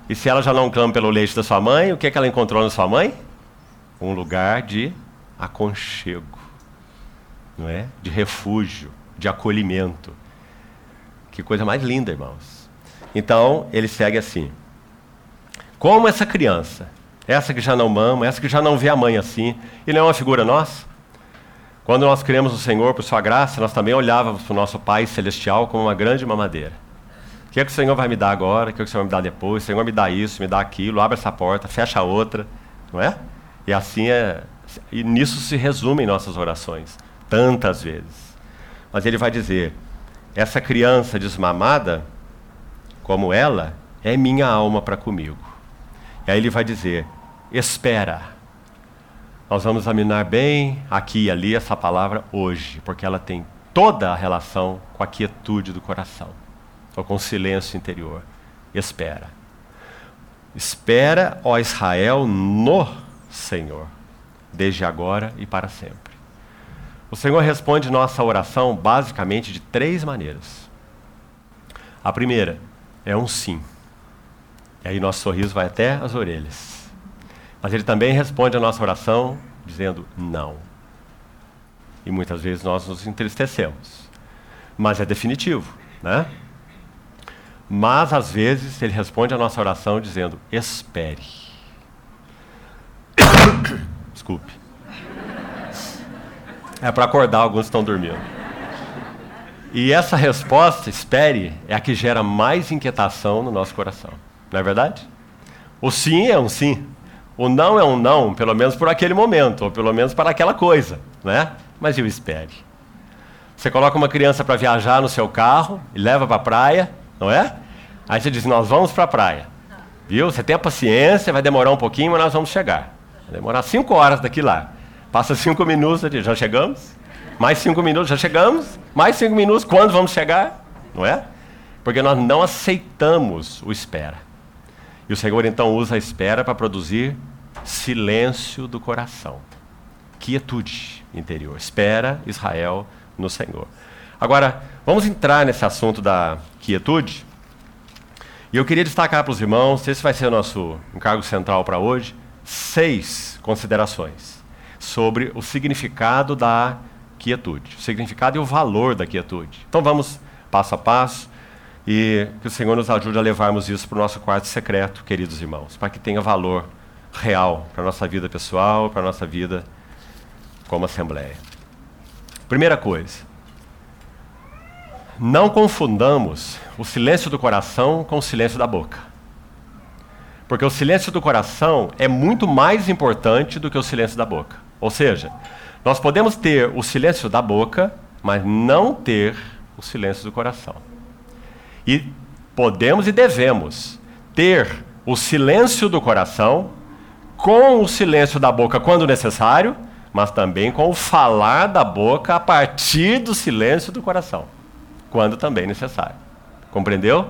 E se ela já não clama pelo leite da sua mãe, o que, é que ela encontrou na sua mãe? Um lugar de aconchego, não é? De refúgio, de acolhimento. Que coisa mais linda, irmãos. Então, ele segue assim: Como essa criança, essa que já não mama, essa que já não vê a mãe assim, ele é uma figura nossa? Quando nós cremos no Senhor por Sua graça, nós também olhávamos para o nosso Pai Celestial como uma grande mamadeira. O que é que o Senhor vai me dar agora? O que é que o Senhor vai me dar depois? O Senhor me dá isso, me dá aquilo, abre essa porta, fecha a outra, não é? E assim é. E nisso se resumem nossas orações. tantas vezes. Mas ele vai dizer: essa criança desmamada, como ela, é minha alma para comigo. E aí ele vai dizer: espera. Nós vamos examinar bem aqui e ali essa palavra hoje, porque ela tem toda a relação com a quietude do coração, ou com o silêncio interior. Espera. Espera, ó Israel, no Senhor, desde agora e para sempre. O Senhor responde nossa oração basicamente de três maneiras. A primeira é um sim. E aí nosso sorriso vai até as orelhas. Mas ele também responde a nossa oração dizendo não. E muitas vezes nós nos entristecemos. Mas é definitivo, né? Mas às vezes ele responde a nossa oração dizendo: espere. Desculpe. É para acordar, alguns estão dormindo. E essa resposta, espere, é a que gera mais inquietação no nosso coração. Não é verdade? O sim é um sim. O não é um não, pelo menos por aquele momento, ou pelo menos para aquela coisa, né? Mas eu espere. Você coloca uma criança para viajar no seu carro e leva para a praia, não é? Aí você diz: Nós vamos para a praia. Viu? Você tem a paciência, vai demorar um pouquinho, mas nós vamos chegar. Vai demorar cinco horas daqui lá. Passa cinco minutos, já chegamos? Mais cinco minutos, já chegamos? Mais cinco minutos, quando vamos chegar? Não é? Porque nós não aceitamos o espera. E o Senhor então usa a espera para produzir silêncio do coração, quietude interior. Espera Israel no Senhor. Agora, vamos entrar nesse assunto da quietude. E eu queria destacar para os irmãos, esse vai ser o nosso encargo central para hoje, seis considerações sobre o significado da quietude, o significado e o valor da quietude. Então vamos passo a passo e que o Senhor nos ajude a levarmos isso para o nosso quarto secreto, queridos irmãos, para que tenha valor real para a nossa vida pessoal, para a nossa vida como Assembleia. Primeira coisa, não confundamos o silêncio do coração com o silêncio da boca. Porque o silêncio do coração é muito mais importante do que o silêncio da boca. Ou seja, nós podemos ter o silêncio da boca, mas não ter o silêncio do coração. E podemos e devemos ter o silêncio do coração com o silêncio da boca quando necessário, mas também com o falar da boca a partir do silêncio do coração quando também necessário. Compreendeu?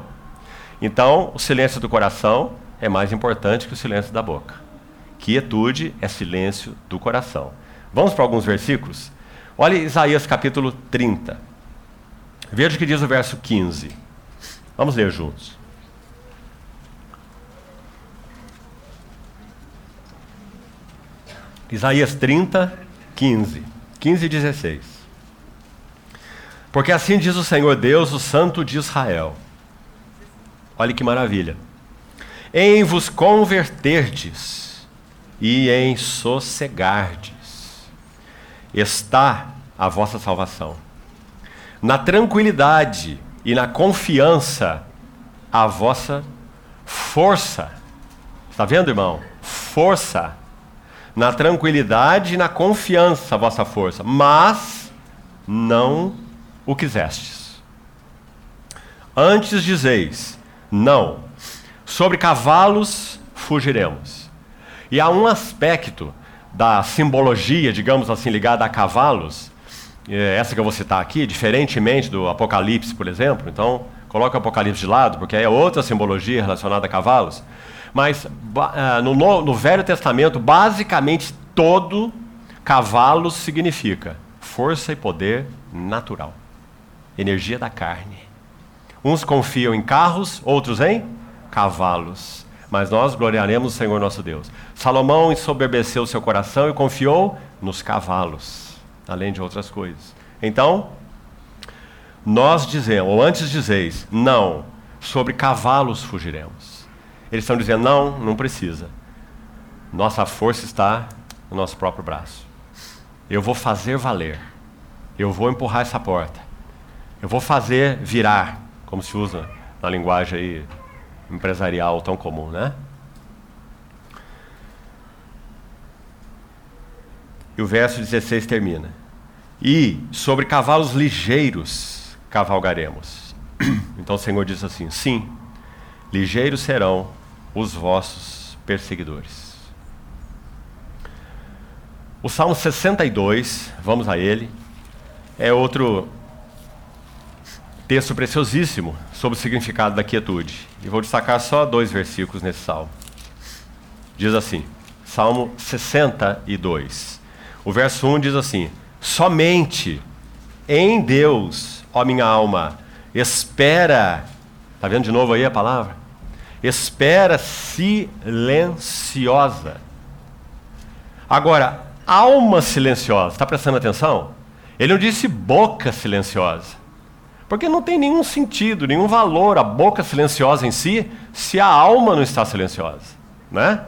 Então, o silêncio do coração é mais importante que o silêncio da boca. Quietude é silêncio do coração. Vamos para alguns versículos? Olha Isaías capítulo 30. Veja o que diz o verso 15. Vamos ler juntos. Isaías 30, 15. 15 e 16. Porque assim diz o Senhor Deus, o Santo de Israel. Olha que maravilha. Em vos converterdes e em sossegardes está a vossa salvação. Na tranquilidade e na confiança a vossa força. Está vendo, irmão? Força. Na tranquilidade e na confiança a vossa força, mas não o quisestes. Antes dizeis, não, sobre cavalos fugiremos. E há um aspecto da simbologia, digamos assim, ligada a cavalos, essa que eu vou citar aqui, diferentemente do Apocalipse, por exemplo. Então, coloca o Apocalipse de lado, porque é outra simbologia relacionada a cavalos. Mas é, no, no Velho Testamento, basicamente todo cavalo significa força e poder natural energia da carne. Uns confiam em carros, outros em cavalos. Mas nós gloriaremos o Senhor nosso Deus. Salomão ensoberbeceu seu coração e confiou nos cavalos, além de outras coisas. Então, nós dizemos, ou antes dizeis, não, sobre cavalos fugiremos. Eles estão dizendo, não, não precisa. Nossa força está no nosso próprio braço. Eu vou fazer valer. Eu vou empurrar essa porta. Eu vou fazer virar, como se usa na linguagem aí empresarial tão comum, né? E o verso 16 termina: E sobre cavalos ligeiros cavalgaremos. Então o Senhor diz assim: Sim, ligeiros serão os vossos perseguidores. O Salmo 62, vamos a ele, é outro texto preciosíssimo sobre o significado da quietude. E vou destacar só dois versículos nesse salmo. Diz assim, Salmo 62. O verso 1 diz assim: Somente em Deus, ó minha alma, espera. Está vendo de novo aí a palavra? Espera silenciosa. Agora, alma silenciosa, está prestando atenção? Ele não disse boca silenciosa. Porque não tem nenhum sentido, nenhum valor a boca silenciosa em si, se a alma não está silenciosa. Né?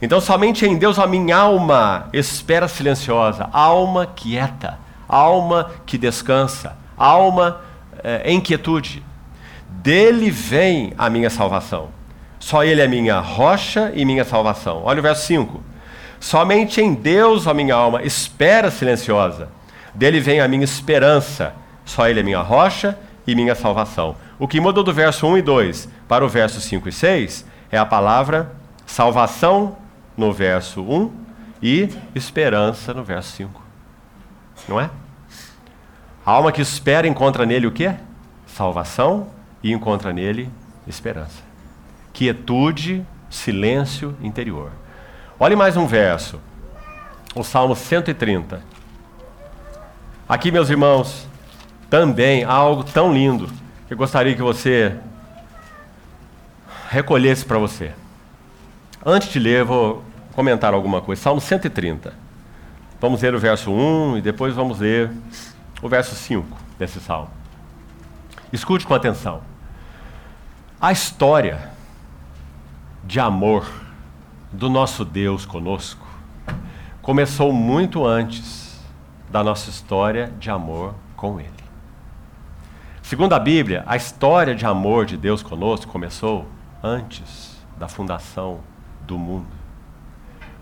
Então, somente em Deus a minha alma espera silenciosa, alma quieta, alma que descansa, alma é, em quietude. Dele vem a minha salvação. Só Ele é minha rocha e minha salvação. Olha o verso 5. Somente em Deus a minha alma espera silenciosa. Dele vem a minha esperança. Só Ele é minha rocha e minha salvação. O que mudou do verso 1 e 2 para o verso 5 e 6 é a palavra salvação no verso 1 e esperança no verso 5. Não é? A alma que espera encontra nele o quê? Salvação e encontra nele esperança. Quietude, silêncio interior. Olhe mais um verso. O Salmo 130. Aqui, meus irmãos, também há algo tão lindo que eu gostaria que você recolhesse para você. Antes de ler, vou comentar alguma coisa. Salmo 130. Vamos ler o verso 1 e depois vamos ler o verso 5 desse salmo. Escute com atenção. A história de amor do nosso Deus conosco começou muito antes da nossa história de amor com Ele. Segundo a Bíblia, a história de amor de Deus conosco começou antes da fundação do mundo.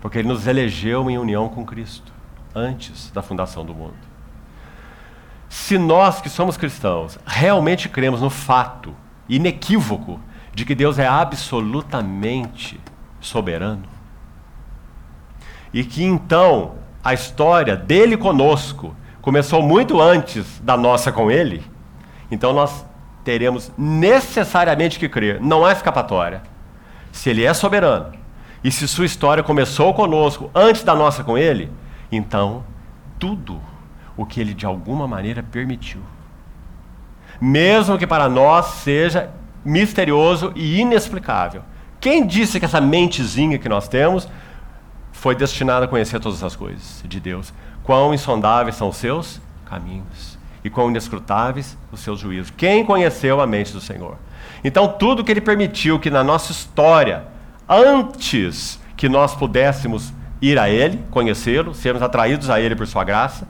Porque Ele nos elegeu em união com Cristo, antes da fundação do mundo. Se nós que somos cristãos realmente cremos no fato inequívoco de que Deus é absolutamente soberano, e que então a história dele conosco começou muito antes da nossa com ele, então nós teremos necessariamente que crer, não há escapatória. Se ele é soberano e se sua história começou conosco antes da nossa com ele, então tudo o que ele de alguma maneira permitiu. Mesmo que para nós seja misterioso e inexplicável. Quem disse que essa mentezinha que nós temos foi destinada a conhecer todas as coisas de Deus? Quão insondáveis são os seus caminhos e quão inescrutáveis os seus juízos. Quem conheceu a mente do Senhor? Então, tudo que ele permitiu que na nossa história, antes que nós pudéssemos ir a Ele, conhecê-lo, sermos atraídos a Ele por Sua graça,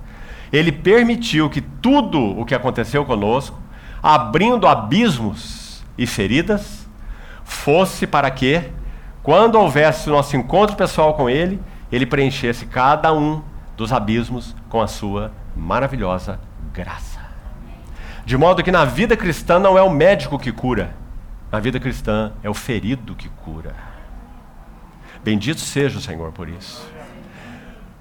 ele permitiu que tudo o que aconteceu conosco, abrindo abismos e feridas, fosse para que, quando houvesse o nosso encontro pessoal com Ele, Ele preenchesse cada um dos abismos com a sua maravilhosa graça. De modo que na vida cristã não é o médico que cura, na vida cristã é o ferido que cura. Bendito seja o Senhor por isso.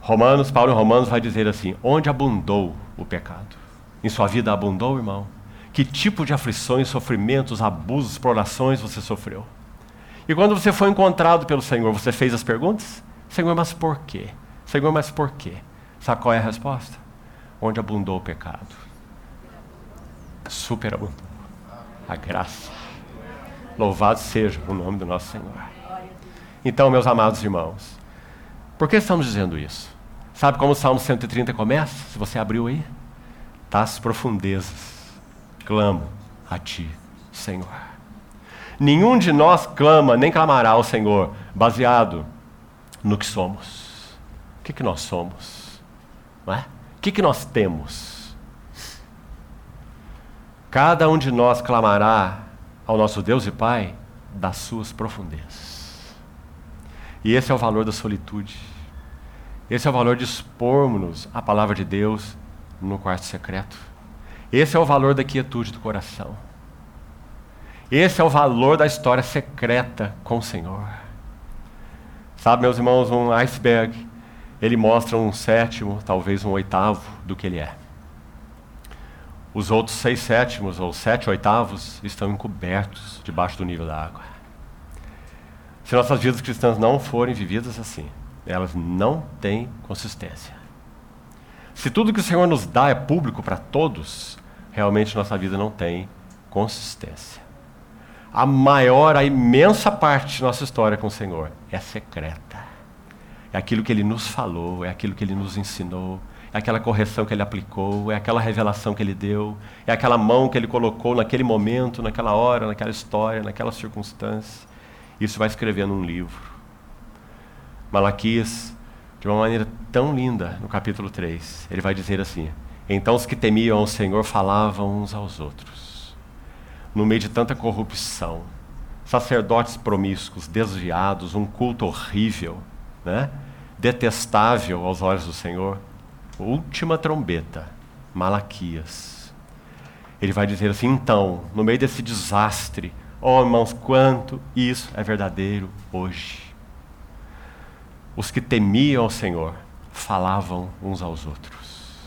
Romanos, Paulo em Romanos vai dizer assim: onde abundou o pecado? Em sua vida abundou, irmão? Que tipo de aflições, sofrimentos, abusos, explorações você sofreu? E quando você foi encontrado pelo Senhor, você fez as perguntas? Senhor, mas por quê? Senhor, mas por quê? Sabe qual é a resposta? Onde abundou o pecado? Superabundou a graça. Louvado seja o nome do nosso Senhor. Então, meus amados irmãos, por que estamos dizendo isso? Sabe como o Salmo 130 começa? Se você abriu aí. Das profundezas clamo a ti, Senhor. Nenhum de nós clama nem clamará ao Senhor baseado no que somos. O que, que nós somos? Não é? O que, que nós temos? Cada um de nós clamará ao nosso Deus e Pai das suas profundezas. E esse é o valor da solitude. Esse é o valor de expormos-nos à palavra de Deus no quarto secreto. Esse é o valor da quietude do coração. Esse é o valor da história secreta com o Senhor. Sabe, meus irmãos, um iceberg, ele mostra um sétimo, talvez um oitavo do que ele é. Os outros seis sétimos ou sete oitavos estão encobertos debaixo do nível da água. Se nossas vidas cristãs não forem vividas assim, elas não têm consistência. Se tudo que o Senhor nos dá é público para todos, realmente nossa vida não tem consistência. A maior, a imensa parte de nossa história com o Senhor é secreta. É aquilo que Ele nos falou, é aquilo que Ele nos ensinou, é aquela correção que Ele aplicou, é aquela revelação que Ele deu, é aquela mão que Ele colocou naquele momento, naquela hora, naquela história, naquela circunstância. Isso vai escrever num livro. Malaquias, de uma maneira tão linda, no capítulo 3, ele vai dizer assim: Então os que temiam o Senhor falavam uns aos outros, no meio de tanta corrupção, sacerdotes promíscuos, desviados, um culto horrível, né? detestável aos olhos do Senhor. Última trombeta, Malaquias. Ele vai dizer assim: então, no meio desse desastre, oh irmãos, quanto isso é verdadeiro hoje os que temiam o Senhor falavam uns aos outros,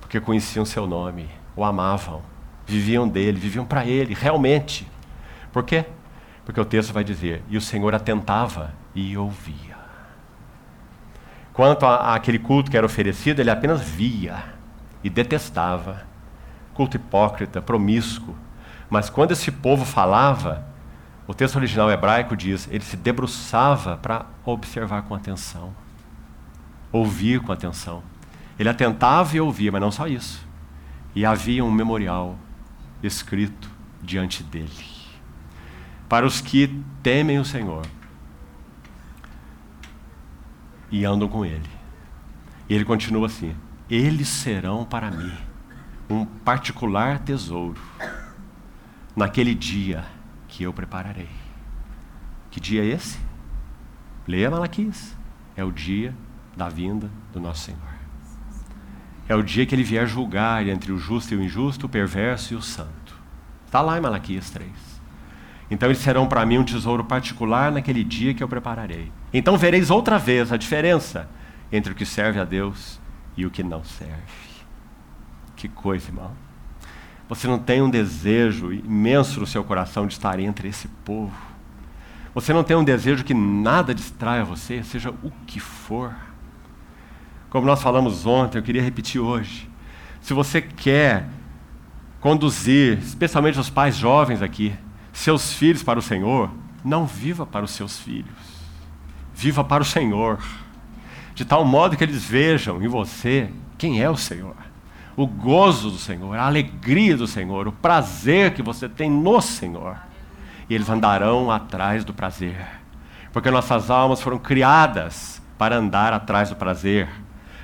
porque conheciam seu nome, o amavam, viviam dele, viviam para ele, realmente. Por quê? Porque o texto vai dizer: e o Senhor atentava e ouvia. Quanto àquele culto que era oferecido, ele apenas via e detestava. Culto hipócrita, promíscuo. Mas quando esse povo falava, o texto original hebraico diz: ele se debruçava para observar com atenção, ouvir com atenção. Ele atentava e ouvia, mas não só isso. E havia um memorial escrito diante dele. Para os que temem o Senhor e andam com ele. E ele continua assim: eles serão para mim um particular tesouro naquele dia que eu prepararei. Que dia é esse? Leia Malaquias. É o dia da vinda do nosso Senhor. É o dia que ele vier julgar entre o justo e o injusto, o perverso e o santo. Está lá em Malaquias 3. Então eles serão para mim um tesouro particular naquele dia que eu prepararei. Então vereis outra vez a diferença entre o que serve a Deus e o que não serve. Que coisa, irmão. Você não tem um desejo imenso no seu coração de estar entre esse povo. Você não tem um desejo que nada distraia você, seja o que for. Como nós falamos ontem, eu queria repetir hoje. Se você quer conduzir, especialmente os pais jovens aqui, seus filhos para o Senhor, não viva para os seus filhos. Viva para o Senhor. De tal modo que eles vejam em você quem é o Senhor o gozo do Senhor, a alegria do Senhor, o prazer que você tem no Senhor. E eles andarão atrás do prazer. Porque nossas almas foram criadas para andar atrás do prazer.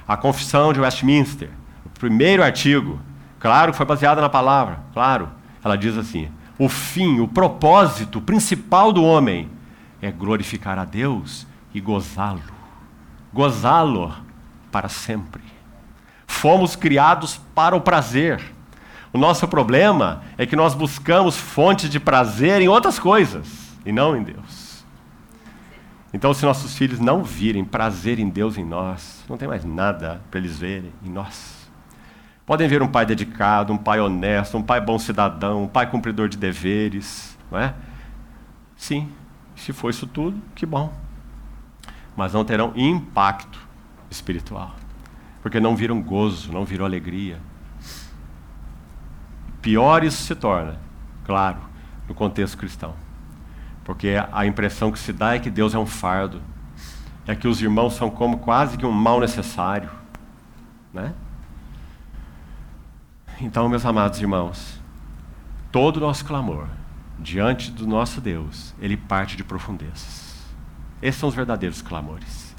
A Confissão de Westminster, o primeiro artigo, claro que foi baseada na palavra, claro, ela diz assim: o fim, o propósito principal do homem é glorificar a Deus e gozá-lo. Gozá-lo para sempre. Fomos criados para o prazer. O nosso problema é que nós buscamos fontes de prazer em outras coisas e não em Deus. Então, se nossos filhos não virem prazer em Deus em nós, não tem mais nada para eles verem em nós. Podem ver um pai dedicado, um pai honesto, um pai bom cidadão, um pai cumpridor de deveres, não é? Sim, se for isso tudo, que bom. Mas não terão impacto espiritual porque não viram gozo, não viram alegria. Pior isso se torna, claro, no contexto cristão. Porque a impressão que se dá é que Deus é um fardo, é que os irmãos são como quase que um mal necessário. Né? Então, meus amados irmãos, todo o nosso clamor diante do nosso Deus, ele parte de profundezas. Esses são os verdadeiros clamores,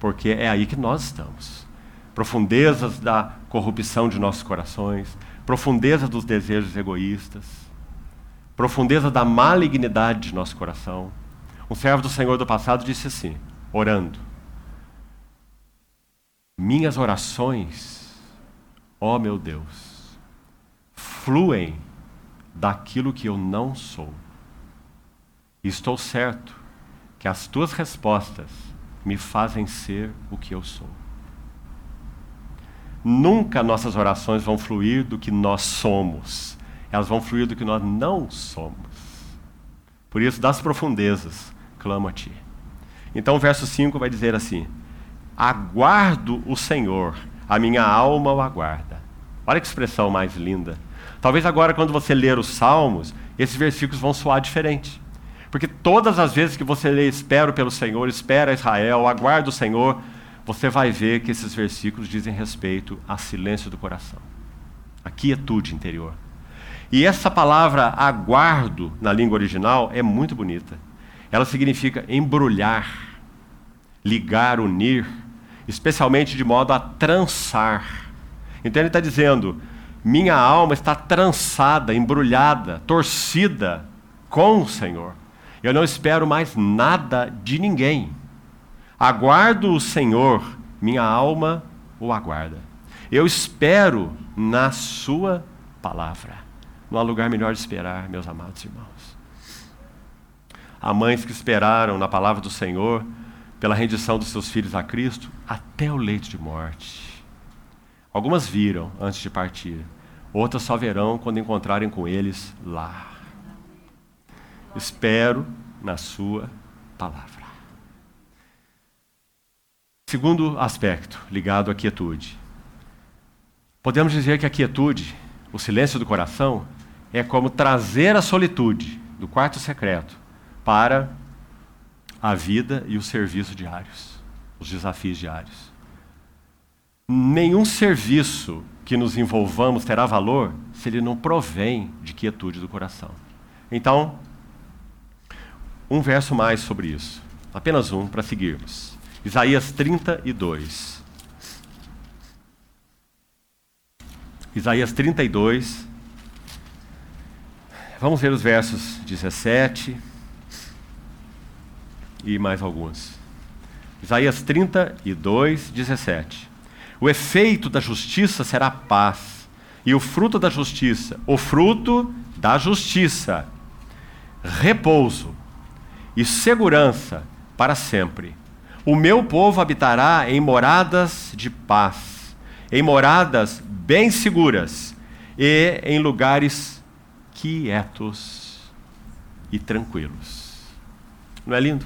porque é aí que nós estamos profundezas da corrupção de nossos corações, profundeza dos desejos egoístas, profundeza da malignidade de nosso coração. Um servo do Senhor do passado disse assim, orando: Minhas orações ó meu Deus, fluem daquilo que eu não sou. E estou certo que as tuas respostas me fazem ser o que eu sou. Nunca nossas orações vão fluir do que nós somos, elas vão fluir do que nós não somos. Por isso, das profundezas, clamo a Ti. Então, o verso 5 vai dizer assim: Aguardo o Senhor, a minha alma o aguarda. Olha que expressão mais linda. Talvez agora, quando você ler os Salmos, esses versículos vão soar diferente. Porque todas as vezes que você lê espero pelo Senhor, espera Israel, aguarda o Senhor, você vai ver que esses versículos dizem respeito a silêncio do coração, a quietude interior. E essa palavra aguardo na língua original é muito bonita. Ela significa embrulhar, ligar, unir, especialmente de modo a trançar. Então ele está dizendo: minha alma está trançada, embrulhada, torcida com o Senhor. Eu não espero mais nada de ninguém. Aguardo o Senhor, minha alma o aguarda. Eu espero na Sua palavra. Não há lugar melhor de esperar, meus amados irmãos. Há mães que esperaram na palavra do Senhor pela rendição dos seus filhos a Cristo até o leito de morte. Algumas viram antes de partir, outras só verão quando encontrarem com eles lá. Espero na Sua palavra. Segundo aspecto, ligado à quietude. Podemos dizer que a quietude, o silêncio do coração, é como trazer a solitude do quarto secreto para a vida e o serviço diários, os desafios diários. Nenhum serviço que nos envolvamos terá valor se ele não provém de quietude do coração. Então, um verso mais sobre isso, apenas um para seguirmos. Isaías 32. Isaías 32. Vamos ver os versos 17 e mais alguns. Isaías 32, 17. O efeito da justiça será paz, e o fruto da justiça, o fruto da justiça, repouso e segurança para sempre o meu povo habitará em moradas de paz, em moradas bem seguras e em lugares quietos e tranquilos. Não é lindo?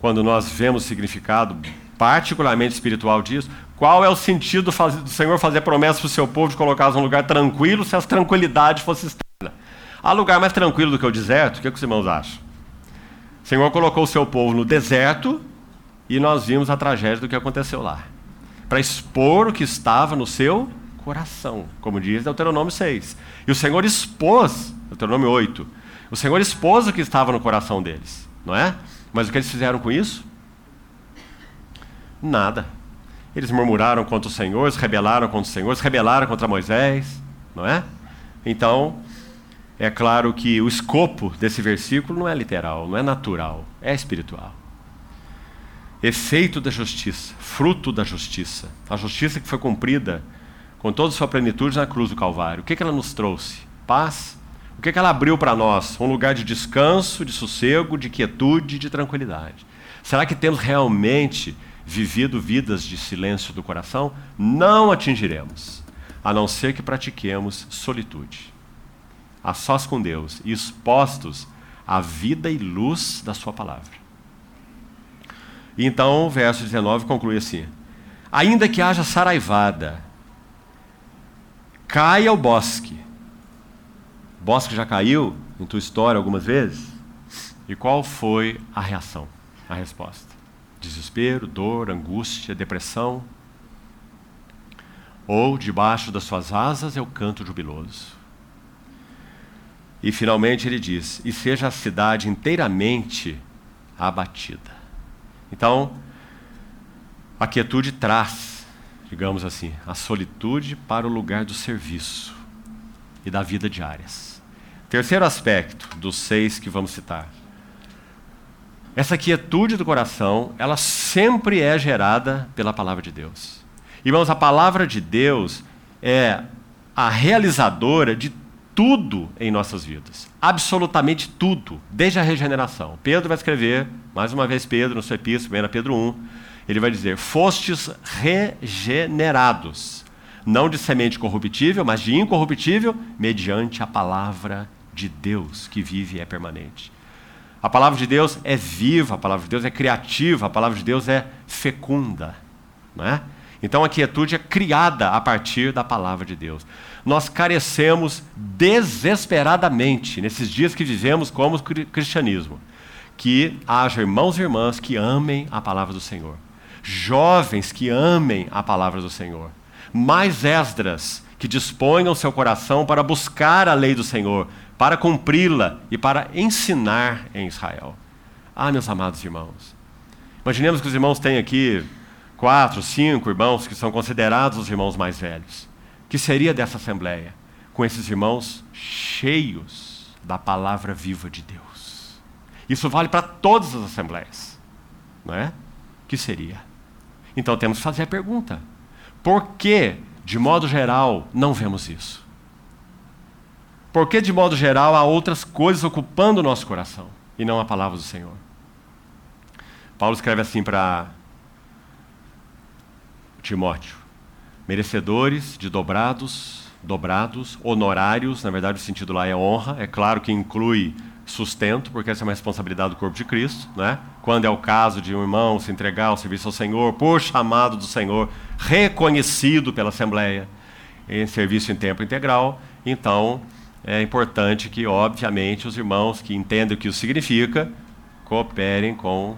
Quando nós vemos o significado particularmente espiritual disso, qual é o sentido do Senhor fazer promessa para o seu povo de colocá-los num lugar tranquilo se as tranquilidades fossem externa? Há lugar mais tranquilo do que o deserto? O que, é que os irmãos acham? O Senhor colocou o seu povo no deserto e nós vimos a tragédia do que aconteceu lá. Para expor o que estava no seu coração, como diz Deuteronômio 6. E o Senhor expôs, Deuteronômio 8, o Senhor expôs o que estava no coração deles, não é? Mas o que eles fizeram com isso? Nada. Eles murmuraram contra o Senhor, se rebelaram contra o Senhor, se rebelaram contra Moisés, não é? Então, é claro que o escopo desse versículo não é literal, não é natural, é espiritual efeito da justiça, fruto da justiça. A justiça que foi cumprida com toda a sua plenitude na cruz do Calvário. O que, que ela nos trouxe? Paz. O que, que ela abriu para nós? Um lugar de descanso, de sossego, de quietude, de tranquilidade. Será que temos realmente vivido vidas de silêncio do coração? Não atingiremos, a não ser que pratiquemos solitude. A sós com Deus e expostos à vida e luz da Sua palavra. Então, o verso 19 conclui assim: Ainda que haja saraivada, caia o bosque. O bosque já caiu em tua história algumas vezes? E qual foi a reação, a resposta? Desespero, dor, angústia, depressão? Ou debaixo das suas asas eu canto jubiloso? E finalmente ele diz: E seja a cidade inteiramente abatida. Então, a quietude traz, digamos assim, a solitude para o lugar do serviço e da vida diárias. Terceiro aspecto dos seis que vamos citar. Essa quietude do coração, ela sempre é gerada pela palavra de Deus. Irmãos, a palavra de Deus é a realizadora de tudo em nossas vidas. Absolutamente tudo, desde a regeneração. Pedro vai escrever, mais uma vez Pedro, no seu epístola, Pedro 1, ele vai dizer: Fostes regenerados, não de semente corruptível, mas de incorruptível, mediante a palavra de Deus, que vive e é permanente. A palavra de Deus é viva, a palavra de Deus é criativa, a palavra de Deus é fecunda. Não é? Então a quietude é criada a partir da palavra de Deus. Nós carecemos desesperadamente, nesses dias que vivemos como cristianismo, que haja irmãos e irmãs que amem a palavra do Senhor, jovens que amem a palavra do Senhor, mais Esdras que disponham seu coração para buscar a lei do Senhor, para cumpri-la e para ensinar em Israel. Ah, meus amados irmãos, imaginemos que os irmãos têm aqui quatro, cinco irmãos que são considerados os irmãos mais velhos. Que seria dessa assembleia? Com esses irmãos cheios da palavra viva de Deus. Isso vale para todas as assembleias, não é? Que seria? Então temos que fazer a pergunta: por que, de modo geral, não vemos isso? Por que, de modo geral, há outras coisas ocupando o nosso coração e não a palavra do Senhor? Paulo escreve assim para Timóteo: merecedores de dobrados, dobrados, honorários, na verdade o sentido lá é honra, é claro que inclui sustento, porque essa é uma responsabilidade do corpo de Cristo, né? Quando é o caso de um irmão se entregar ao serviço ao Senhor, por chamado do Senhor, reconhecido pela Assembleia em serviço em tempo integral, então é importante que, obviamente, os irmãos que entendem o que isso significa cooperem com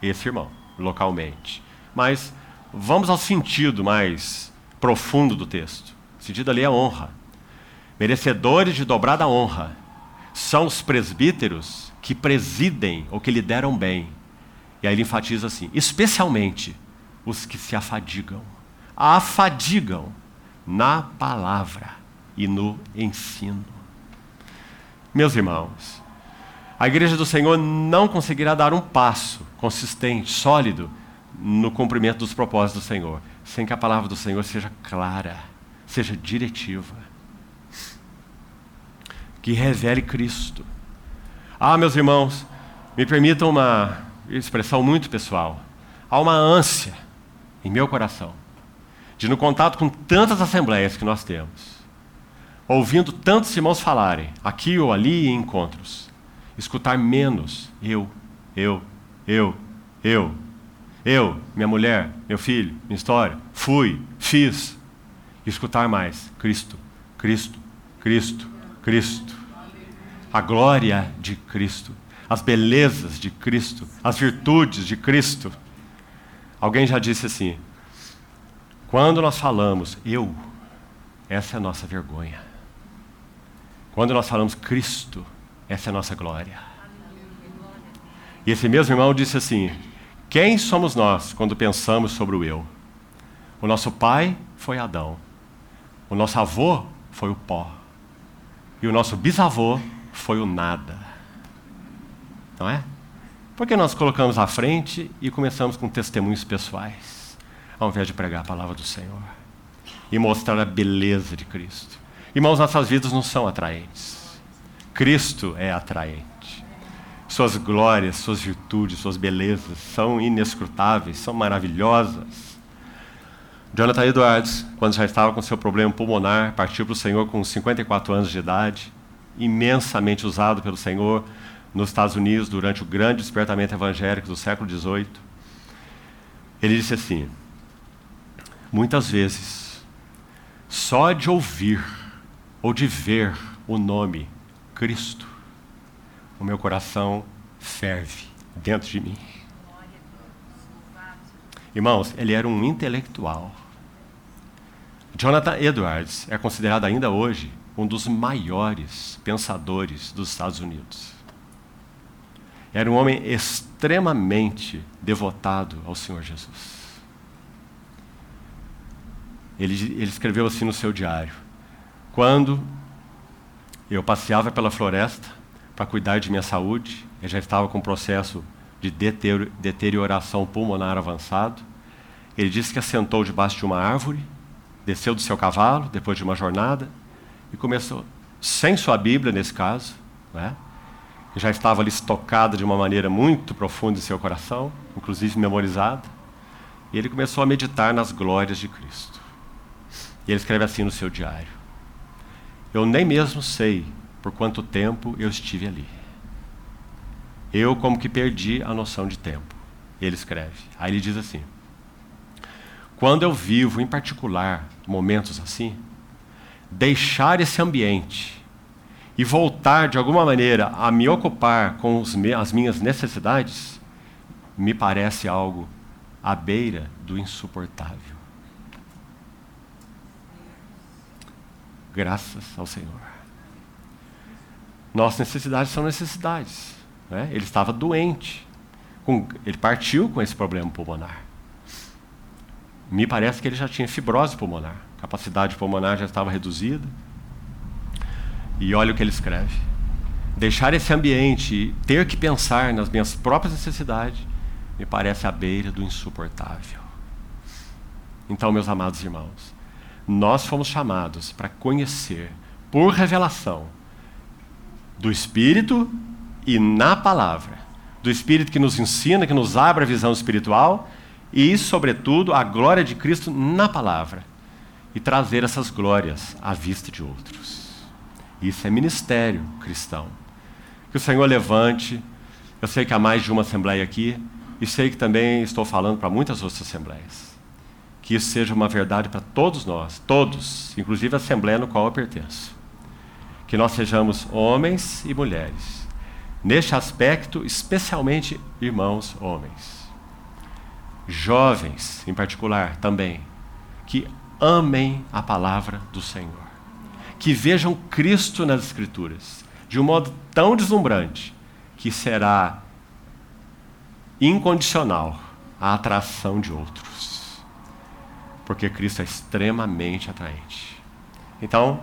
esse irmão localmente. Mas Vamos ao sentido mais profundo do texto. O sentido ali é honra. Merecedores de dobrada honra são os presbíteros que presidem ou que lideram bem. E aí ele enfatiza assim: especialmente os que se afadigam. Afadigam na palavra e no ensino. Meus irmãos, a igreja do Senhor não conseguirá dar um passo consistente, sólido, no cumprimento dos propósitos do Senhor, sem que a palavra do Senhor seja clara, seja diretiva, que revele Cristo. Ah, meus irmãos, me permitam uma expressão muito pessoal. Há uma ânsia em meu coração de, no contato com tantas assembleias que nós temos, ouvindo tantos irmãos falarem, aqui ou ali em encontros, escutar menos eu, eu, eu, eu, eu, minha mulher, meu filho, minha história, fui, fiz. Escutar mais: Cristo, Cristo, Cristo, Cristo. A glória de Cristo, as belezas de Cristo, as virtudes de Cristo. Alguém já disse assim: quando nós falamos eu, essa é a nossa vergonha. Quando nós falamos Cristo, essa é a nossa glória. E esse mesmo irmão disse assim: quem somos nós quando pensamos sobre o eu? O nosso pai foi Adão. O nosso avô foi o pó. E o nosso bisavô foi o nada. Não é? Porque nós colocamos à frente e começamos com testemunhos pessoais, ao invés de pregar a palavra do Senhor e mostrar a beleza de Cristo. Irmãos, nossas vidas não são atraentes. Cristo é atraente. Suas glórias, suas virtudes, suas belezas são inescrutáveis, são maravilhosas. Jonathan Edwards, quando já estava com seu problema pulmonar, partiu para o Senhor com 54 anos de idade, imensamente usado pelo Senhor nos Estados Unidos durante o grande despertamento evangélico do século XVIII. Ele disse assim: muitas vezes, só de ouvir ou de ver o nome Cristo, o meu coração ferve dentro de mim. Irmãos, ele era um intelectual. Jonathan Edwards é considerado ainda hoje um dos maiores pensadores dos Estados Unidos. Era um homem extremamente devotado ao Senhor Jesus. Ele, ele escreveu assim no seu diário: Quando eu passeava pela floresta, para cuidar de minha saúde. Eu já estava com um processo de deterioração pulmonar avançado. Ele disse que assentou debaixo de uma árvore, desceu do seu cavalo depois de uma jornada e começou, sem sua Bíblia nesse caso, né? já estava ali estocada de uma maneira muito profunda em seu coração, inclusive memorizada, e ele começou a meditar nas glórias de Cristo. E ele escreve assim no seu diário: Eu nem mesmo sei por quanto tempo eu estive ali. Eu, como que perdi a noção de tempo. Ele escreve. Aí ele diz assim: Quando eu vivo, em particular, momentos assim, deixar esse ambiente e voltar de alguma maneira a me ocupar com as minhas necessidades, me parece algo à beira do insuportável. Graças ao Senhor. Nossas necessidades são necessidades. Né? Ele estava doente. Com, ele partiu com esse problema pulmonar. Me parece que ele já tinha fibrose pulmonar. Capacidade pulmonar já estava reduzida. E olha o que ele escreve. Deixar esse ambiente ter que pensar nas minhas próprias necessidades me parece à beira do insuportável. Então, meus amados irmãos, nós fomos chamados para conhecer, por revelação, do Espírito e na palavra. Do Espírito que nos ensina, que nos abre a visão espiritual e, sobretudo, a glória de Cristo na palavra. E trazer essas glórias à vista de outros. Isso é ministério cristão. Que o Senhor levante. Eu sei que há mais de uma assembleia aqui, e sei que também estou falando para muitas outras assembleias. Que isso seja uma verdade para todos nós, todos, inclusive a assembleia no qual eu pertenço que nós sejamos homens e mulheres. Neste aspecto, especialmente irmãos homens. Jovens, em particular, também, que amem a palavra do Senhor. Que vejam Cristo nas Escrituras de um modo tão deslumbrante que será incondicional a atração de outros. Porque Cristo é extremamente atraente. Então,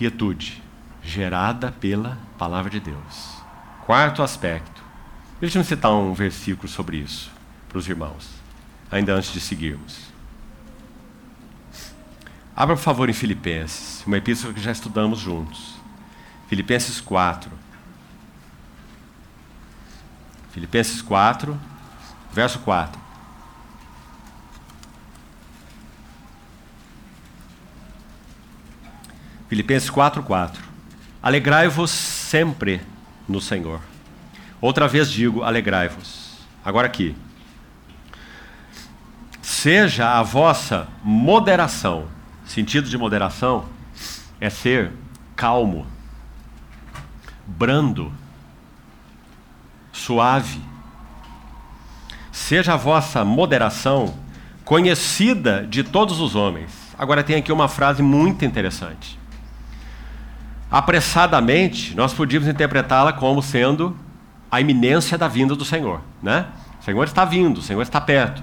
quietude gerada pela palavra de Deus. Quarto aspecto. Deixa-me citar um versículo sobre isso para os irmãos, ainda antes de seguirmos. Abra, por favor, em Filipenses, uma epístola que já estudamos juntos. Filipenses 4. Filipenses 4, verso 4. Filipenses 4:4. Alegrai-vos sempre no Senhor. Outra vez digo, alegrai-vos. Agora aqui. Seja a vossa moderação. Sentido de moderação é ser calmo, brando, suave. Seja a vossa moderação conhecida de todos os homens. Agora tem aqui uma frase muito interessante apressadamente, nós podíamos interpretá-la como sendo a iminência da vinda do Senhor, né? O Senhor está vindo, o Senhor está perto.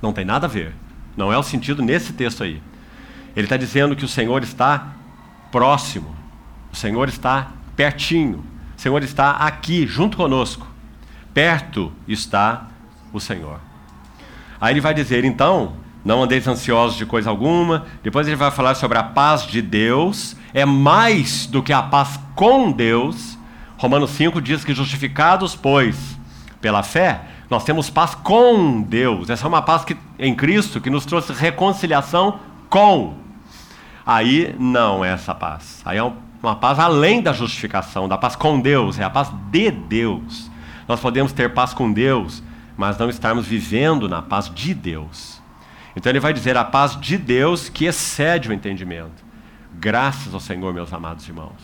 Não tem nada a ver. Não é o sentido nesse texto aí. Ele está dizendo que o Senhor está próximo, o Senhor está pertinho, o Senhor está aqui, junto conosco. Perto está o Senhor. Aí ele vai dizer, então, não andeis ansiosos de coisa alguma. Depois ele vai falar sobre a paz de Deus, é mais do que a paz com Deus. Romanos 5 diz que justificados, pois, pela fé, nós temos paz com Deus. Essa é uma paz que, em Cristo que nos trouxe reconciliação com. Aí não é essa paz. Aí é uma paz além da justificação, da paz com Deus, é a paz de Deus. Nós podemos ter paz com Deus, mas não estarmos vivendo na paz de Deus. Então ele vai dizer a paz de Deus que excede o entendimento. Graças ao Senhor, meus amados irmãos.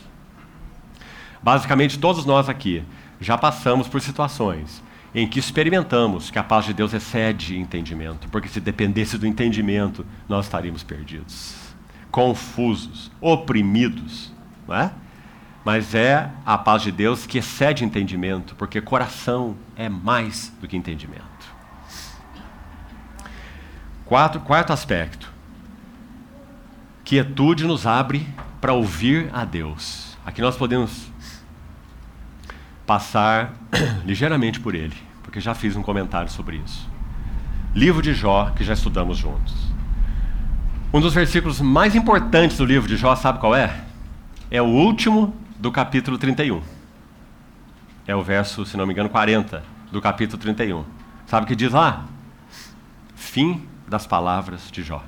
Basicamente, todos nós aqui já passamos por situações em que experimentamos que a paz de Deus excede entendimento, porque se dependesse do entendimento, nós estaríamos perdidos, confusos, oprimidos, não é? Mas é a paz de Deus que excede entendimento, porque coração é mais do que entendimento. Quarto aspecto. Quietude nos abre para ouvir a Deus. Aqui nós podemos passar ligeiramente por ele, porque já fiz um comentário sobre isso. livro de Jó que já estudamos juntos. Um dos versículos mais importantes do livro de Jó, sabe qual é? É o último do capítulo 31. É o verso, se não me engano, 40 do capítulo 31. Sabe o que diz lá? Fim das palavras de Jó.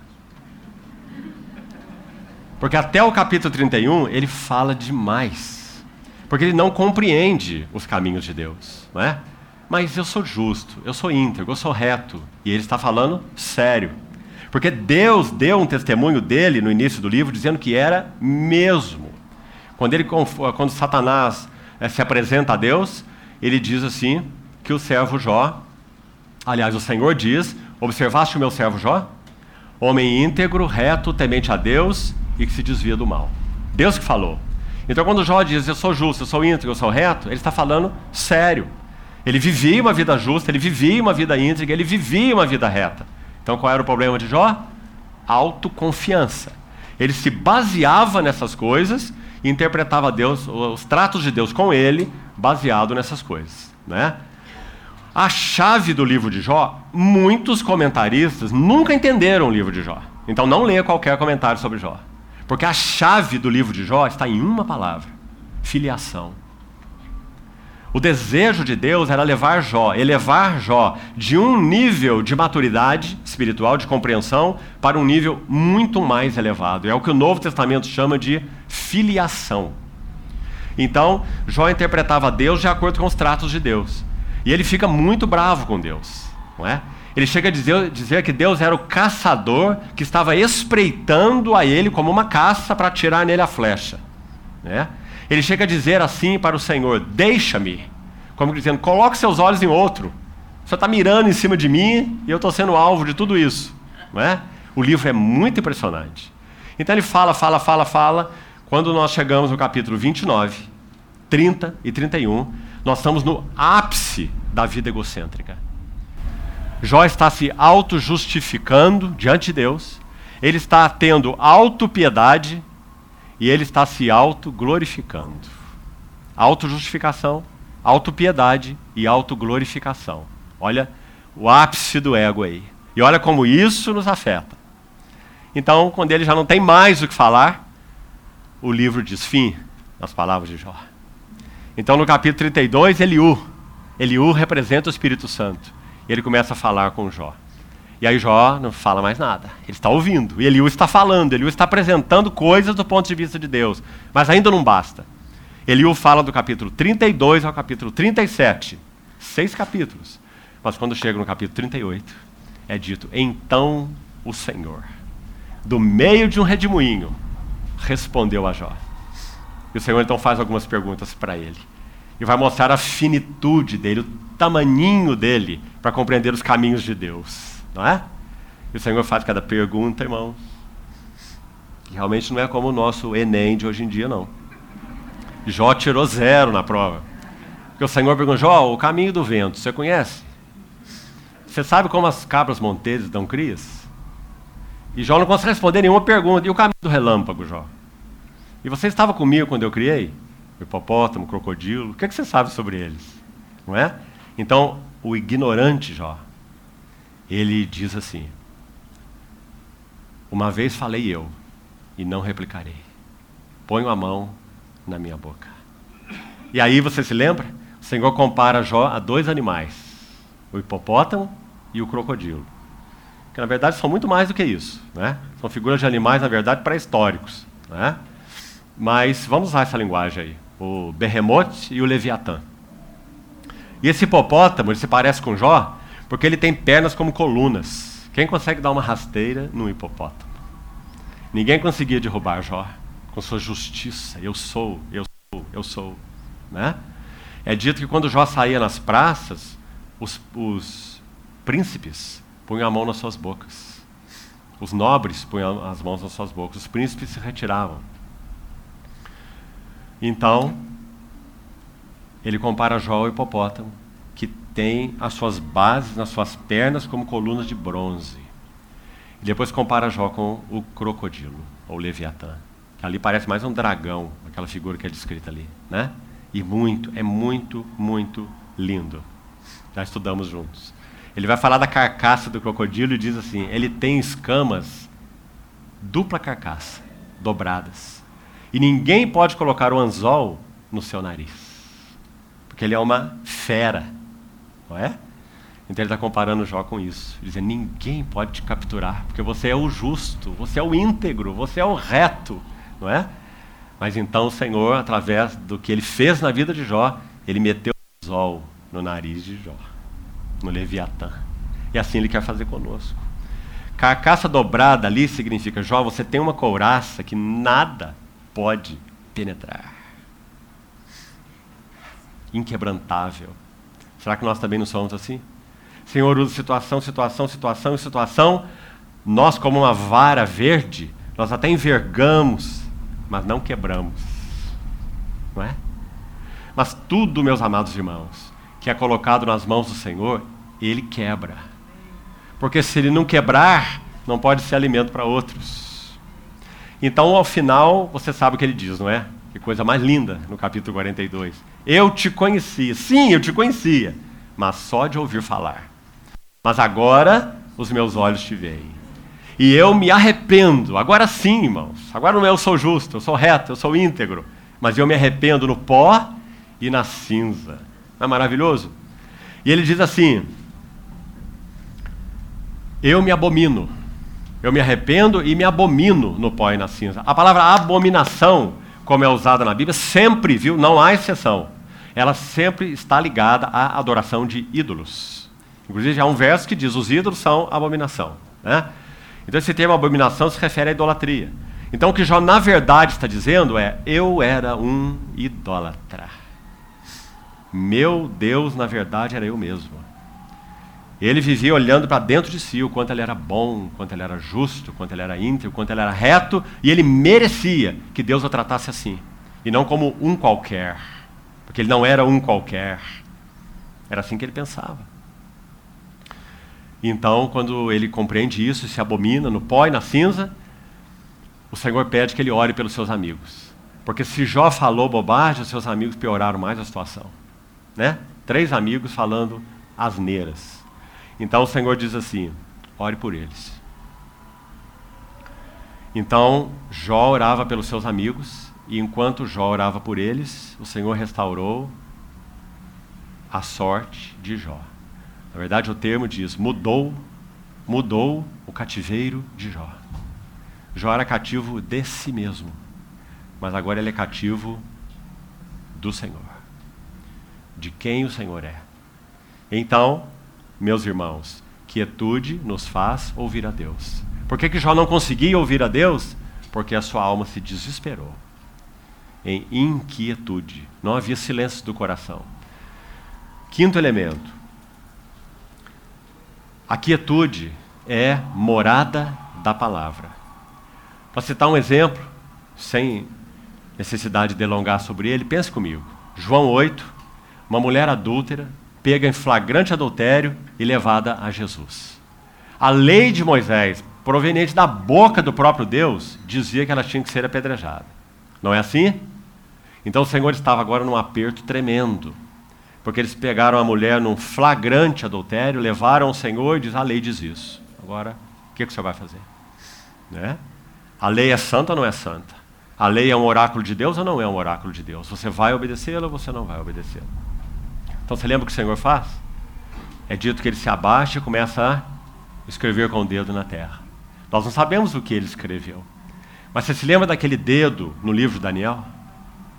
Porque até o capítulo 31 ele fala demais. Porque ele não compreende os caminhos de Deus, não é? Mas eu sou justo, eu sou íntegro, eu sou reto. E ele está falando sério. Porque Deus deu um testemunho dele no início do livro dizendo que era mesmo. Quando, ele, quando Satanás é, se apresenta a Deus, ele diz assim que o servo Jó, aliás, o Senhor diz, observaste o meu servo Jó? Homem íntegro, reto, temente a Deus e que se desvia do mal. Deus que falou. Então, quando Jó diz, eu sou justo, eu sou íntegro, eu sou reto, ele está falando sério. Ele vivia uma vida justa, ele vivia uma vida íntegra, ele vivia uma vida reta. Então, qual era o problema de Jó? Autoconfiança. Ele se baseava nessas coisas e interpretava Deus, os tratos de Deus com ele, baseado nessas coisas. Né? A chave do livro de Jó, muitos comentaristas nunca entenderam o livro de Jó. Então, não leia qualquer comentário sobre Jó. Porque a chave do livro de Jó está em uma palavra: filiação. O desejo de Deus era levar Jó, elevar Jó de um nível de maturidade espiritual, de compreensão, para um nível muito mais elevado. É o que o Novo Testamento chama de filiação. Então, Jó interpretava Deus de acordo com os tratos de Deus. E ele fica muito bravo com Deus, não é? Ele chega a dizer, dizer que Deus era o caçador que estava espreitando a ele como uma caça para atirar nele a flecha. Né? Ele chega a dizer assim para o Senhor: Deixa-me. Como dizendo: Coloque seus olhos em outro. Você está mirando em cima de mim e eu estou sendo alvo de tudo isso. Não é? O livro é muito impressionante. Então ele fala, fala, fala, fala. Quando nós chegamos no capítulo 29, 30 e 31, nós estamos no ápice da vida egocêntrica. Jó está se auto-justificando diante de Deus, ele está tendo autopiedade e ele está se auto-glorificando. Auto-justificação, autopiedade e autoglorificação. Olha o ápice do ego aí. E olha como isso nos afeta. Então, quando ele já não tem mais o que falar, o livro diz fim nas palavras de Jó. Então, no capítulo 32, Eliú. Eliú representa o Espírito Santo. E ele começa a falar com Jó. E aí Jó não fala mais nada. Ele está ouvindo. E Eliú está falando. Eliú está apresentando coisas do ponto de vista de Deus. Mas ainda não basta. Eliú fala do capítulo 32 ao capítulo 37. Seis capítulos. Mas quando chega no capítulo 38, é dito: Então o Senhor, do meio de um redemoinho, respondeu a Jó. E o Senhor então faz algumas perguntas para ele. E vai mostrar a finitude dele, o tamaninho dele, para compreender os caminhos de Deus, não é? E o Senhor faz cada pergunta, irmãos, que realmente não é como o nosso Enem de hoje em dia, não. Jó tirou zero na prova. Porque o Senhor perguntou, Jó, o caminho do vento, você conhece? Você sabe como as cabras monteiras dão crias? E Jó não consegue responder nenhuma pergunta. E o caminho do relâmpago, Jó? E você estava comigo quando eu criei? O hipopótamo, o crocodilo. O que, é que você sabe sobre eles? Não é? Então, o ignorante Jó, ele diz assim: Uma vez falei eu, e não replicarei. Ponho a mão na minha boca. E aí você se lembra? O Senhor compara Jó a dois animais: o hipopótamo e o crocodilo. Que na verdade são muito mais do que isso. Né? São figuras de animais, na verdade, pré-históricos. Né? Mas vamos usar essa linguagem aí: o berremote e o leviatã. E esse hipopótamo, ele se parece com Jó, porque ele tem pernas como colunas. Quem consegue dar uma rasteira no hipopótamo? Ninguém conseguia derrubar Jó com sua justiça. Eu sou, eu sou, eu sou. Né? É dito que quando Jó saía nas praças, os, os príncipes punham a mão nas suas bocas. Os nobres punham as mãos nas suas bocas. Os príncipes se retiravam. Então, ele compara Jó ao hipopótamo, que tem as suas bases nas suas pernas como colunas de bronze. E depois compara Jó com o crocodilo, ou Leviatã. Que ali parece mais um dragão, aquela figura que é descrita ali. Né? E muito, é muito, muito lindo. Já estudamos juntos. Ele vai falar da carcaça do crocodilo e diz assim: ele tem escamas, dupla carcaça, dobradas. E ninguém pode colocar o anzol no seu nariz, porque ele é uma fera, não é? Então ele está comparando Jó com isso, dizendo: ninguém pode te capturar, porque você é o justo, você é o íntegro, você é o reto, não é? Mas então o Senhor, através do que ele fez na vida de Jó, ele meteu o anzol no nariz de Jó no Leviatã. E assim ele quer fazer conosco. Carcaça dobrada ali significa, Jó, você tem uma couraça que nada pode penetrar. Inquebrantável. Será que nós também não somos assim? Senhor usa situação, situação, situação e situação. Nós, como uma vara verde, nós até envergamos, mas não quebramos. Não é? Mas tudo, meus amados irmãos, que é colocado nas mãos do Senhor, ele quebra. Porque se ele não quebrar, não pode ser alimento para outros. Então, ao final, você sabe o que ele diz, não é? Que coisa mais linda no capítulo 42. Eu te conhecia. Sim, eu te conhecia, mas só de ouvir falar. Mas agora os meus olhos te veem. E eu me arrependo. Agora sim, irmãos. Agora não é eu sou justo, eu sou reto, eu sou íntegro. Mas eu me arrependo no pó e na cinza. Não é maravilhoso? E ele diz assim: Eu me abomino, eu me arrependo e me abomino no pó e na cinza. A palavra abominação, como é usada na Bíblia, sempre, viu? Não há exceção. Ela sempre está ligada à adoração de ídolos. Inclusive, há um verso que diz: os ídolos são abominação. Né? Então, esse termo abominação se refere à idolatria. Então, o que Jó, na verdade, está dizendo é: eu era um idólatra. Meu Deus, na verdade, era eu mesmo. Ele vivia olhando para dentro de si o quanto ele era bom, o quanto ele era justo, o quanto ele era íntegro, o quanto ele era reto, e ele merecia que Deus o tratasse assim, e não como um qualquer, porque ele não era um qualquer. Era assim que ele pensava. Então, quando ele compreende isso e se abomina no pó e na cinza, o Senhor pede que ele ore pelos seus amigos. Porque se Jó falou bobagem, os seus amigos pioraram mais a situação né? Três amigos falando asneiras. Então o Senhor diz assim: ore por eles. Então Jó orava pelos seus amigos, e enquanto Jó orava por eles, o Senhor restaurou a sorte de Jó. Na verdade, o termo diz: mudou, mudou o cativeiro de Jó. Jó era cativo de si mesmo, mas agora ele é cativo do Senhor de quem o Senhor é. Então, meus irmãos, quietude nos faz ouvir a Deus. Por que, que Jó não conseguia ouvir a Deus? Porque a sua alma se desesperou em inquietude. Não havia silêncio do coração. Quinto elemento. A quietude é morada da palavra. Para citar um exemplo, sem necessidade de delongar sobre ele, pense comigo. João 8, uma mulher adúltera, pega em flagrante adultério e levada a Jesus. A lei de Moisés, proveniente da boca do próprio Deus, dizia que ela tinha que ser apedrejada. Não é assim? Então o Senhor estava agora num aperto tremendo, porque eles pegaram a mulher num flagrante adultério, levaram o Senhor e diz: a lei diz isso. Agora, o que, que o Senhor vai fazer? Né? A lei é santa ou não é santa? A lei é um oráculo de Deus ou não é um oráculo de Deus? Você vai obedecê-la ou você não vai obedecê-la? Então você lembra o que o Senhor faz? É dito que ele se abaixa e começa a escrever com o dedo na terra. Nós não sabemos o que ele escreveu. Mas você se lembra daquele dedo no livro de Daniel?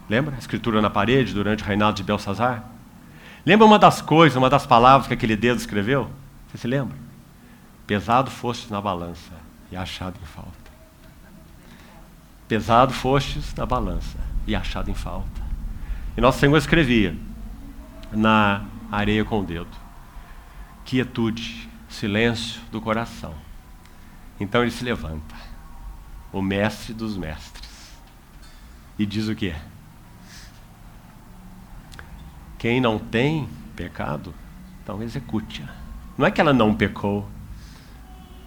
Lembra? A escritura na parede durante o reinado de Belsazar? Lembra uma das coisas, uma das palavras que aquele dedo escreveu? Você se lembra? Pesado fostes na balança e achado em falta. Pesado fostes na balança e achado em falta. E nosso Senhor escrevia: na areia com o dedo. Quietude, silêncio do coração. Então ele se levanta, o mestre dos mestres, e diz o quê? Quem não tem pecado, então execute-a. Não é que ela não pecou.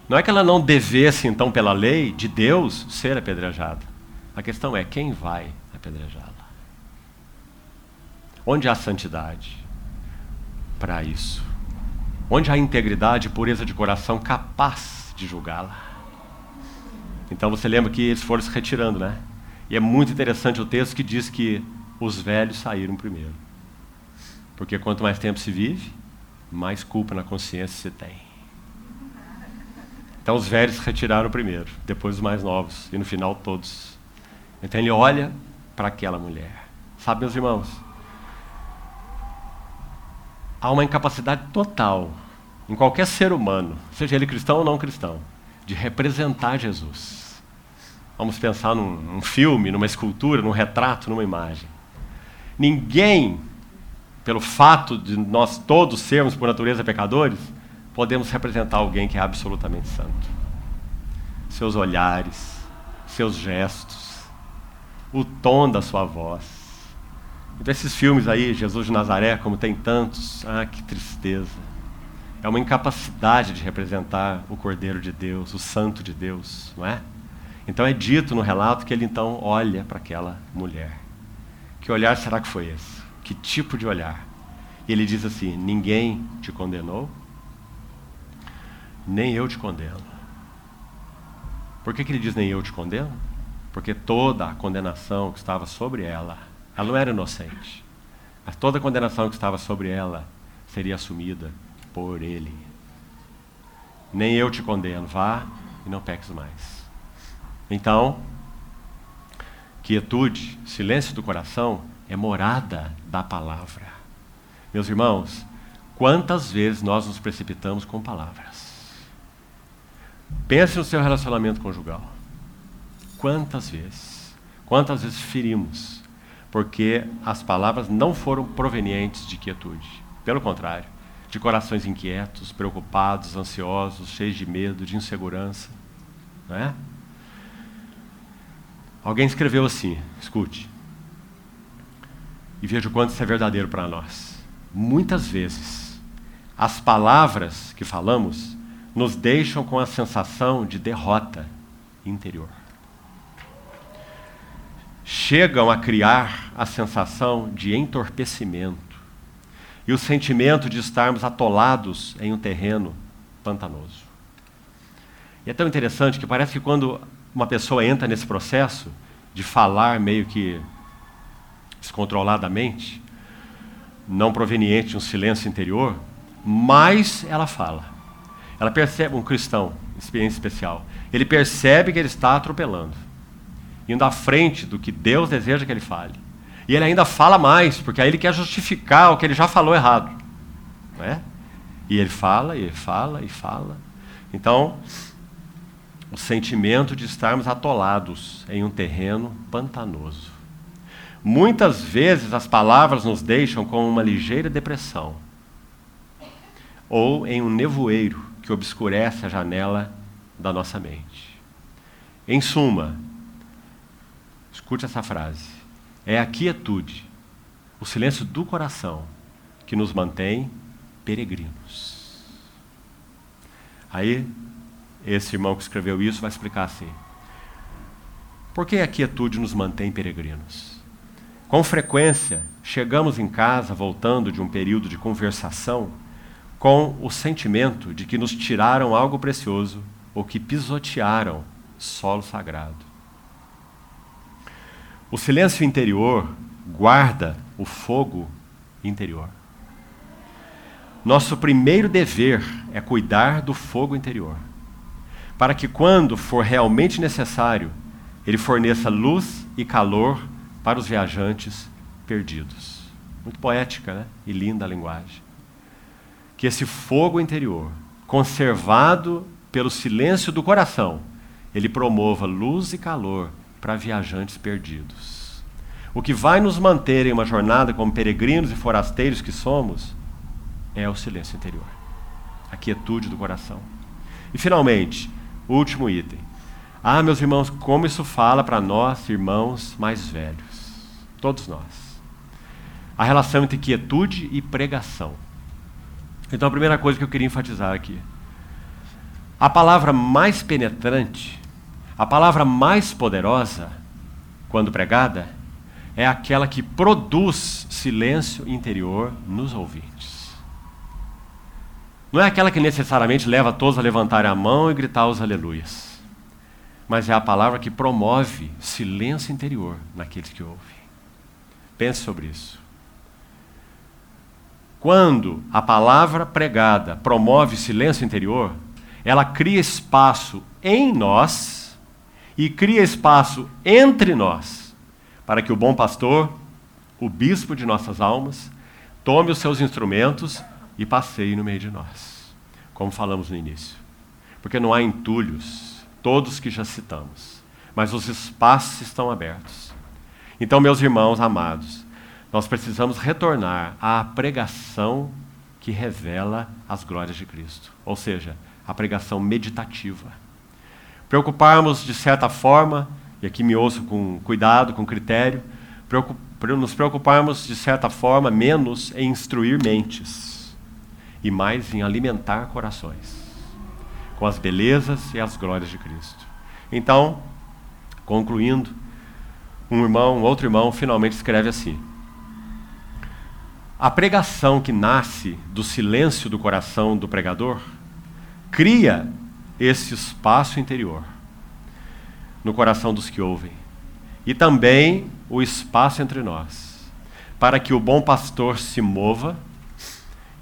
Não é que ela não devesse, então, pela lei de Deus, ser apedrejada. A questão é quem vai apedrejá-la. Onde há santidade? Para isso. onde há integridade e pureza de coração capaz de julgá-la. Então você lembra que eles foram se retirando, né? E é muito interessante o texto que diz que os velhos saíram primeiro. Porque quanto mais tempo se vive, mais culpa na consciência se tem. Então os velhos retiraram primeiro, depois os mais novos, e no final todos. Então ele olha para aquela mulher. Sabe, meus irmãos? Há uma incapacidade total em qualquer ser humano, seja ele cristão ou não cristão, de representar Jesus. Vamos pensar num, num filme, numa escultura, num retrato, numa imagem. Ninguém, pelo fato de nós todos sermos por natureza pecadores, podemos representar alguém que é absolutamente santo. Seus olhares, seus gestos, o tom da sua voz. Então, esses filmes aí, Jesus de Nazaré, como tem tantos, ah, que tristeza. É uma incapacidade de representar o Cordeiro de Deus, o Santo de Deus, não é? Então é dito no relato que ele então olha para aquela mulher. Que olhar será que foi esse? Que tipo de olhar? E ele diz assim: Ninguém te condenou, nem eu te condeno. Por que, que ele diz nem eu te condeno? Porque toda a condenação que estava sobre ela, ela não era inocente, mas toda a condenação que estava sobre ela seria assumida por ele. Nem eu te condeno, vá e não peques mais. Então, quietude, silêncio do coração é morada da palavra. Meus irmãos, quantas vezes nós nos precipitamos com palavras? Pense no seu relacionamento conjugal. Quantas vezes? Quantas vezes ferimos? Porque as palavras não foram provenientes de quietude. Pelo contrário, de corações inquietos, preocupados, ansiosos, cheios de medo, de insegurança. Não é? Alguém escreveu assim, escute. E veja o quanto isso é verdadeiro para nós. Muitas vezes, as palavras que falamos nos deixam com a sensação de derrota interior. Chegam a criar a sensação de entorpecimento e o sentimento de estarmos atolados em um terreno pantanoso. E é tão interessante que parece que quando uma pessoa entra nesse processo de falar meio que descontroladamente, não proveniente de um silêncio interior, mais ela fala. Ela percebe, um cristão, experiência especial, ele percebe que ele está atropelando, indo à frente do que Deus deseja que ele fale. E ele ainda fala mais, porque aí ele quer justificar o que ele já falou errado. Não é? E ele fala, e ele fala, e fala. Então, o sentimento de estarmos atolados em um terreno pantanoso. Muitas vezes as palavras nos deixam com uma ligeira depressão, ou em um nevoeiro que obscurece a janela da nossa mente. Em suma, escute essa frase: é a quietude, o silêncio do coração, que nos mantém peregrinos. Aí, esse irmão que escreveu isso vai explicar assim: por que a quietude nos mantém peregrinos? Com frequência, chegamos em casa voltando de um período de conversação com o sentimento de que nos tiraram algo precioso ou que pisotearam solo sagrado. O silêncio interior guarda o fogo interior. Nosso primeiro dever é cuidar do fogo interior, para que, quando for realmente necessário, ele forneça luz e calor para os viajantes perdidos. Muito poética né? e linda a linguagem que esse fogo interior, conservado pelo silêncio do coração, ele promova luz e calor para viajantes perdidos. O que vai nos manter em uma jornada como peregrinos e forasteiros que somos é o silêncio interior, a quietude do coração. E finalmente, último item. Ah, meus irmãos, como isso fala para nós, irmãos mais velhos, todos nós. A relação entre quietude e pregação. Então, a primeira coisa que eu queria enfatizar aqui. A palavra mais penetrante, a palavra mais poderosa, quando pregada, é aquela que produz silêncio interior nos ouvintes. não é aquela que necessariamente leva todos a levantarem a mão e gritar os aleluias, mas é a palavra que promove silêncio interior naqueles que ouvem. Pense sobre isso. Quando a palavra pregada promove silêncio interior, ela cria espaço em nós e cria espaço entre nós para que o bom pastor, o bispo de nossas almas, tome os seus instrumentos e passeie no meio de nós, como falamos no início. Porque não há entulhos, todos que já citamos, mas os espaços estão abertos. Então, meus irmãos amados, nós precisamos retornar à pregação que revela as glórias de Cristo, ou seja, a pregação meditativa. Preocuparmos, de certa forma, e aqui me ouço com cuidado, com critério, nos preocuparmos, de certa forma, menos em instruir mentes e mais em alimentar corações com as belezas e as glórias de Cristo. Então, concluindo, um irmão, um outro irmão, finalmente escreve assim: a pregação que nasce do silêncio do coração do pregador cria esse espaço interior no coração dos que ouvem e também o espaço entre nós, para que o bom pastor se mova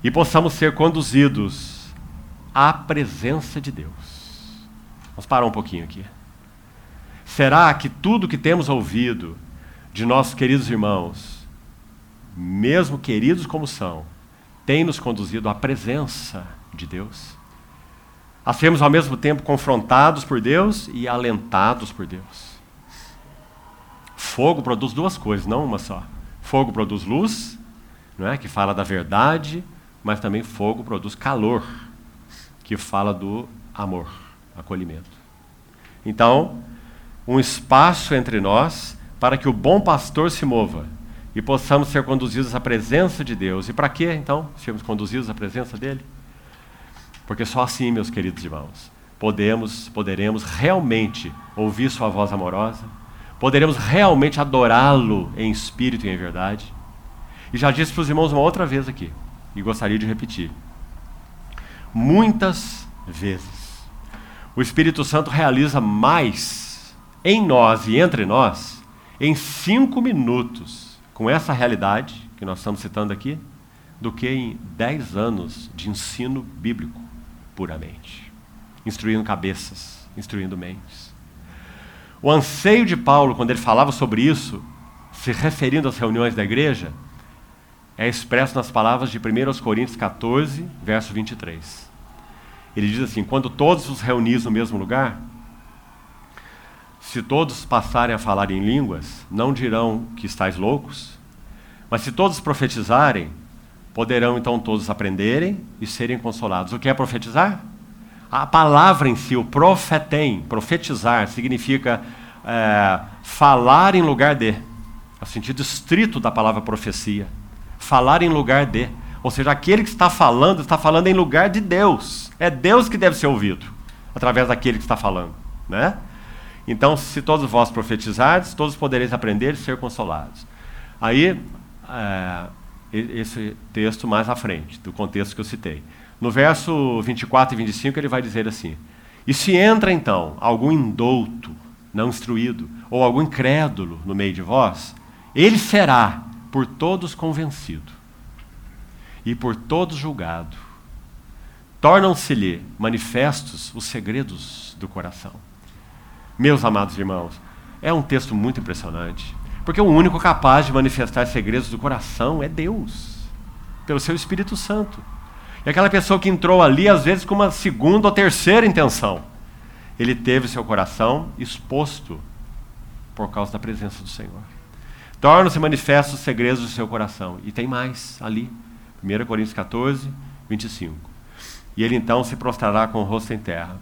e possamos ser conduzidos à presença de Deus. Vamos parar um pouquinho aqui. Será que tudo que temos ouvido de nossos queridos irmãos mesmo queridos como são, tem nos conduzido à presença de Deus. A sermos ao mesmo tempo confrontados por Deus e alentados por Deus. Fogo produz duas coisas, não uma só. Fogo produz luz, não é? que fala da verdade, mas também fogo produz calor, que fala do amor, acolhimento. Então, um espaço entre nós para que o bom pastor se mova e possamos ser conduzidos à presença de Deus. E para quê, então, sermos conduzidos à presença dele? Porque só assim, meus queridos irmãos, podemos, poderemos realmente ouvir sua voz amorosa, poderemos realmente adorá-lo em espírito e em verdade. E já disse para os irmãos uma outra vez aqui, e gostaria de repetir. Muitas vezes, o Espírito Santo realiza mais em nós e entre nós em cinco minutos com essa realidade que nós estamos citando aqui, do que em 10 anos de ensino bíblico puramente, instruindo cabeças, instruindo mentes. O anseio de Paulo, quando ele falava sobre isso, se referindo às reuniões da igreja, é expresso nas palavras de 1 Coríntios 14, verso 23. Ele diz assim: Quando todos os reunis no mesmo lugar, se todos passarem a falar em línguas, não dirão que estáis loucos, mas se todos profetizarem, poderão então todos aprenderem e serem consolados. O que é profetizar? A palavra em si, o profetem, profetizar, significa é, falar em lugar de, no sentido estrito da palavra profecia. Falar em lugar de. Ou seja, aquele que está falando, está falando em lugar de Deus. É Deus que deve ser ouvido, através daquele que está falando. Né? Então, se todos vós profetizardes, todos podereis aprender e ser consolados. Aí, é, esse texto mais à frente, do contexto que eu citei. No verso 24 e 25, ele vai dizer assim: E se entra então algum indouto, não instruído, ou algum incrédulo no meio de vós, ele será por todos convencido e por todos julgado. Tornam-se-lhe manifestos os segredos do coração. Meus amados irmãos, é um texto muito impressionante, porque o único capaz de manifestar segredos do coração é Deus, pelo seu Espírito Santo. E aquela pessoa que entrou ali, às vezes, com uma segunda ou terceira intenção, ele teve seu coração exposto por causa da presença do Senhor. Tornam-se manifestos os segredos do seu coração. E tem mais ali, 1 Coríntios 14, 25. E ele então se prostrará com o rosto em terra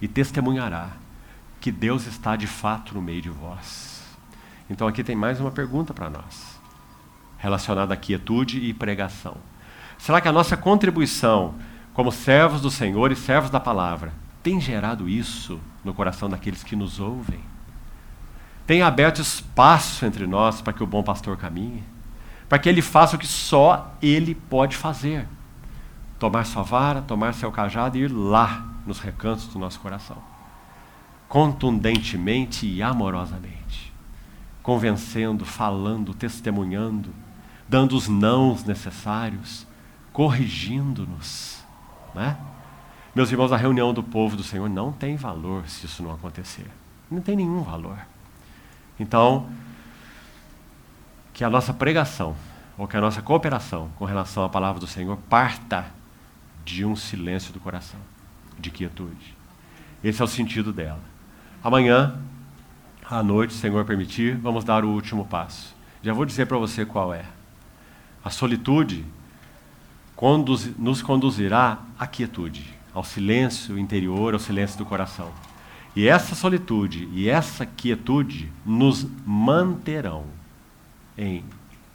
e testemunhará que Deus está de fato no meio de vós. Então aqui tem mais uma pergunta para nós, relacionada à quietude e pregação. Será que a nossa contribuição como servos do Senhor e servos da palavra tem gerado isso no coração daqueles que nos ouvem? Tem aberto espaço entre nós para que o bom pastor caminhe? Para que ele faça o que só ele pode fazer? tomar sua vara, tomar seu cajado e ir lá nos recantos do nosso coração, contundentemente e amorosamente, convencendo, falando, testemunhando, dando os nãos necessários, corrigindo-nos, né? Meus irmãos, a reunião do povo do Senhor não tem valor se isso não acontecer. Não tem nenhum valor. Então, que a nossa pregação, ou que a nossa cooperação com relação à palavra do Senhor parta de um silêncio do coração, de quietude. Esse é o sentido dela. Amanhã, à noite, Senhor permitir, vamos dar o último passo. Já vou dizer para você qual é. A solitude conduz, nos conduzirá à quietude, ao silêncio interior, ao silêncio do coração. E essa solitude e essa quietude nos manterão em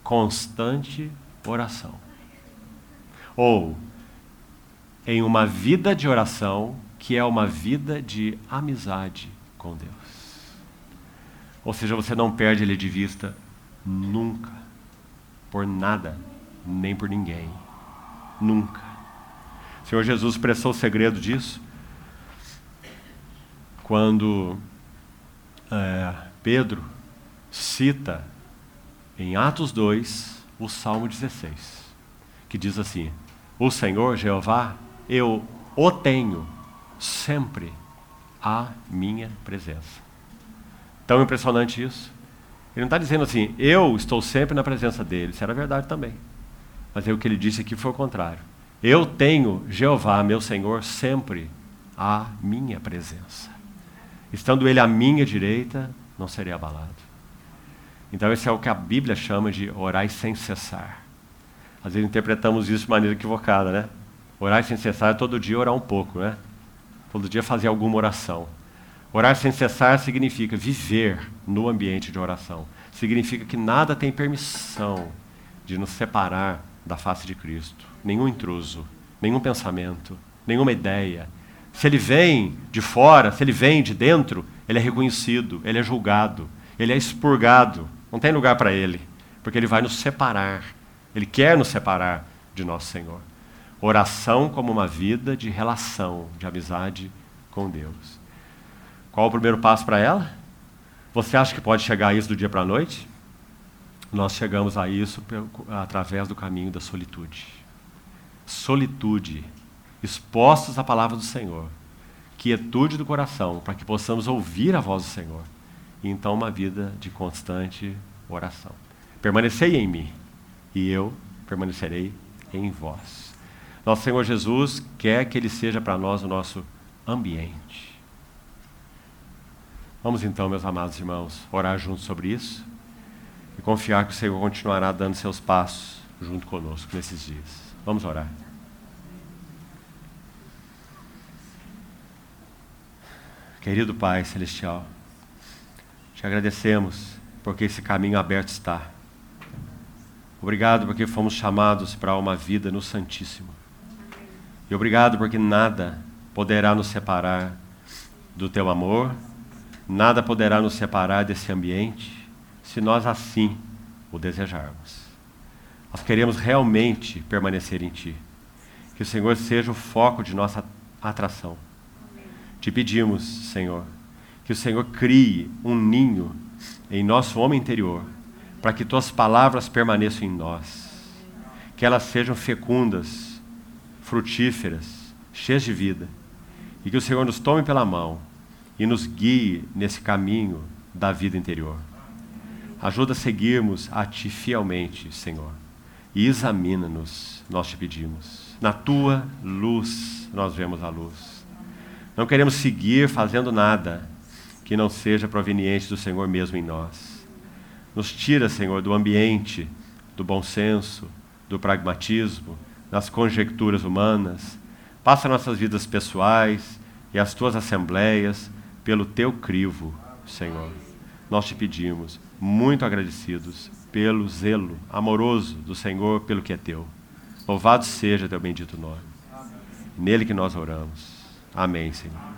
constante oração. Ou em uma vida de oração que é uma vida de amizade com Deus. Ou seja, você não perde ele de vista nunca, por nada, nem por ninguém. Nunca. O Senhor Jesus expressou o segredo disso quando é, Pedro cita em Atos 2 o Salmo 16, que diz assim: O Senhor Jeová, eu o tenho sempre à minha presença. Tão impressionante isso. Ele não está dizendo assim, eu estou sempre na presença dele. Isso era verdade também. Mas aí o que ele disse aqui foi o contrário. Eu tenho Jeová, meu Senhor, sempre à minha presença. Estando ele à minha direita, não serei abalado. Então, esse é o que a Bíblia chama de orar sem cessar. Às vezes interpretamos isso de maneira equivocada, né? Orar sem cessar é todo dia orar um pouco, né? Todo dia fazer alguma oração. Orar sem cessar significa viver no ambiente de oração. Significa que nada tem permissão de nos separar da face de Cristo. Nenhum intruso, nenhum pensamento, nenhuma ideia. Se ele vem de fora, se ele vem de dentro, ele é reconhecido, ele é julgado, ele é expurgado. Não tem lugar para ele, porque ele vai nos separar. Ele quer nos separar de nosso Senhor. Oração como uma vida de relação, de amizade com Deus. Qual o primeiro passo para ela? Você acha que pode chegar a isso do dia para a noite? Nós chegamos a isso através do caminho da solitude. Solitude, expostos à palavra do Senhor, quietude do coração, para que possamos ouvir a voz do Senhor. E então uma vida de constante oração. Permanecei em mim, e eu permanecerei em vós. Nosso Senhor Jesus quer que Ele seja para nós o nosso ambiente. Vamos então, meus amados irmãos, orar juntos sobre isso e confiar que o Senhor continuará dando seus passos junto conosco nesses dias. Vamos orar. Querido Pai Celestial, te agradecemos porque esse caminho aberto está. Obrigado porque fomos chamados para uma vida no Santíssimo. E obrigado porque nada poderá nos separar do teu amor, nada poderá nos separar desse ambiente, se nós assim o desejarmos. Nós queremos realmente permanecer em Ti. Que o Senhor seja o foco de nossa atração. Te pedimos, Senhor, que o Senhor crie um ninho em nosso homem interior, para que Tuas palavras permaneçam em nós, que elas sejam fecundas frutíferas, cheias de vida. E que o Senhor nos tome pela mão e nos guie nesse caminho da vida interior. Ajuda a seguirmos a Ti fielmente, Senhor. E examina-nos, nós te pedimos. Na Tua luz nós vemos a luz. Não queremos seguir fazendo nada que não seja proveniente do Senhor mesmo em nós. Nos tira, Senhor, do ambiente do bom senso, do pragmatismo, nas conjecturas humanas. Passa nossas vidas pessoais e as tuas assembleias pelo teu crivo, Senhor. Nós te pedimos, muito agradecidos pelo zelo amoroso do Senhor pelo que é teu. Louvado seja teu bendito nome. Nele que nós oramos. Amém, Senhor.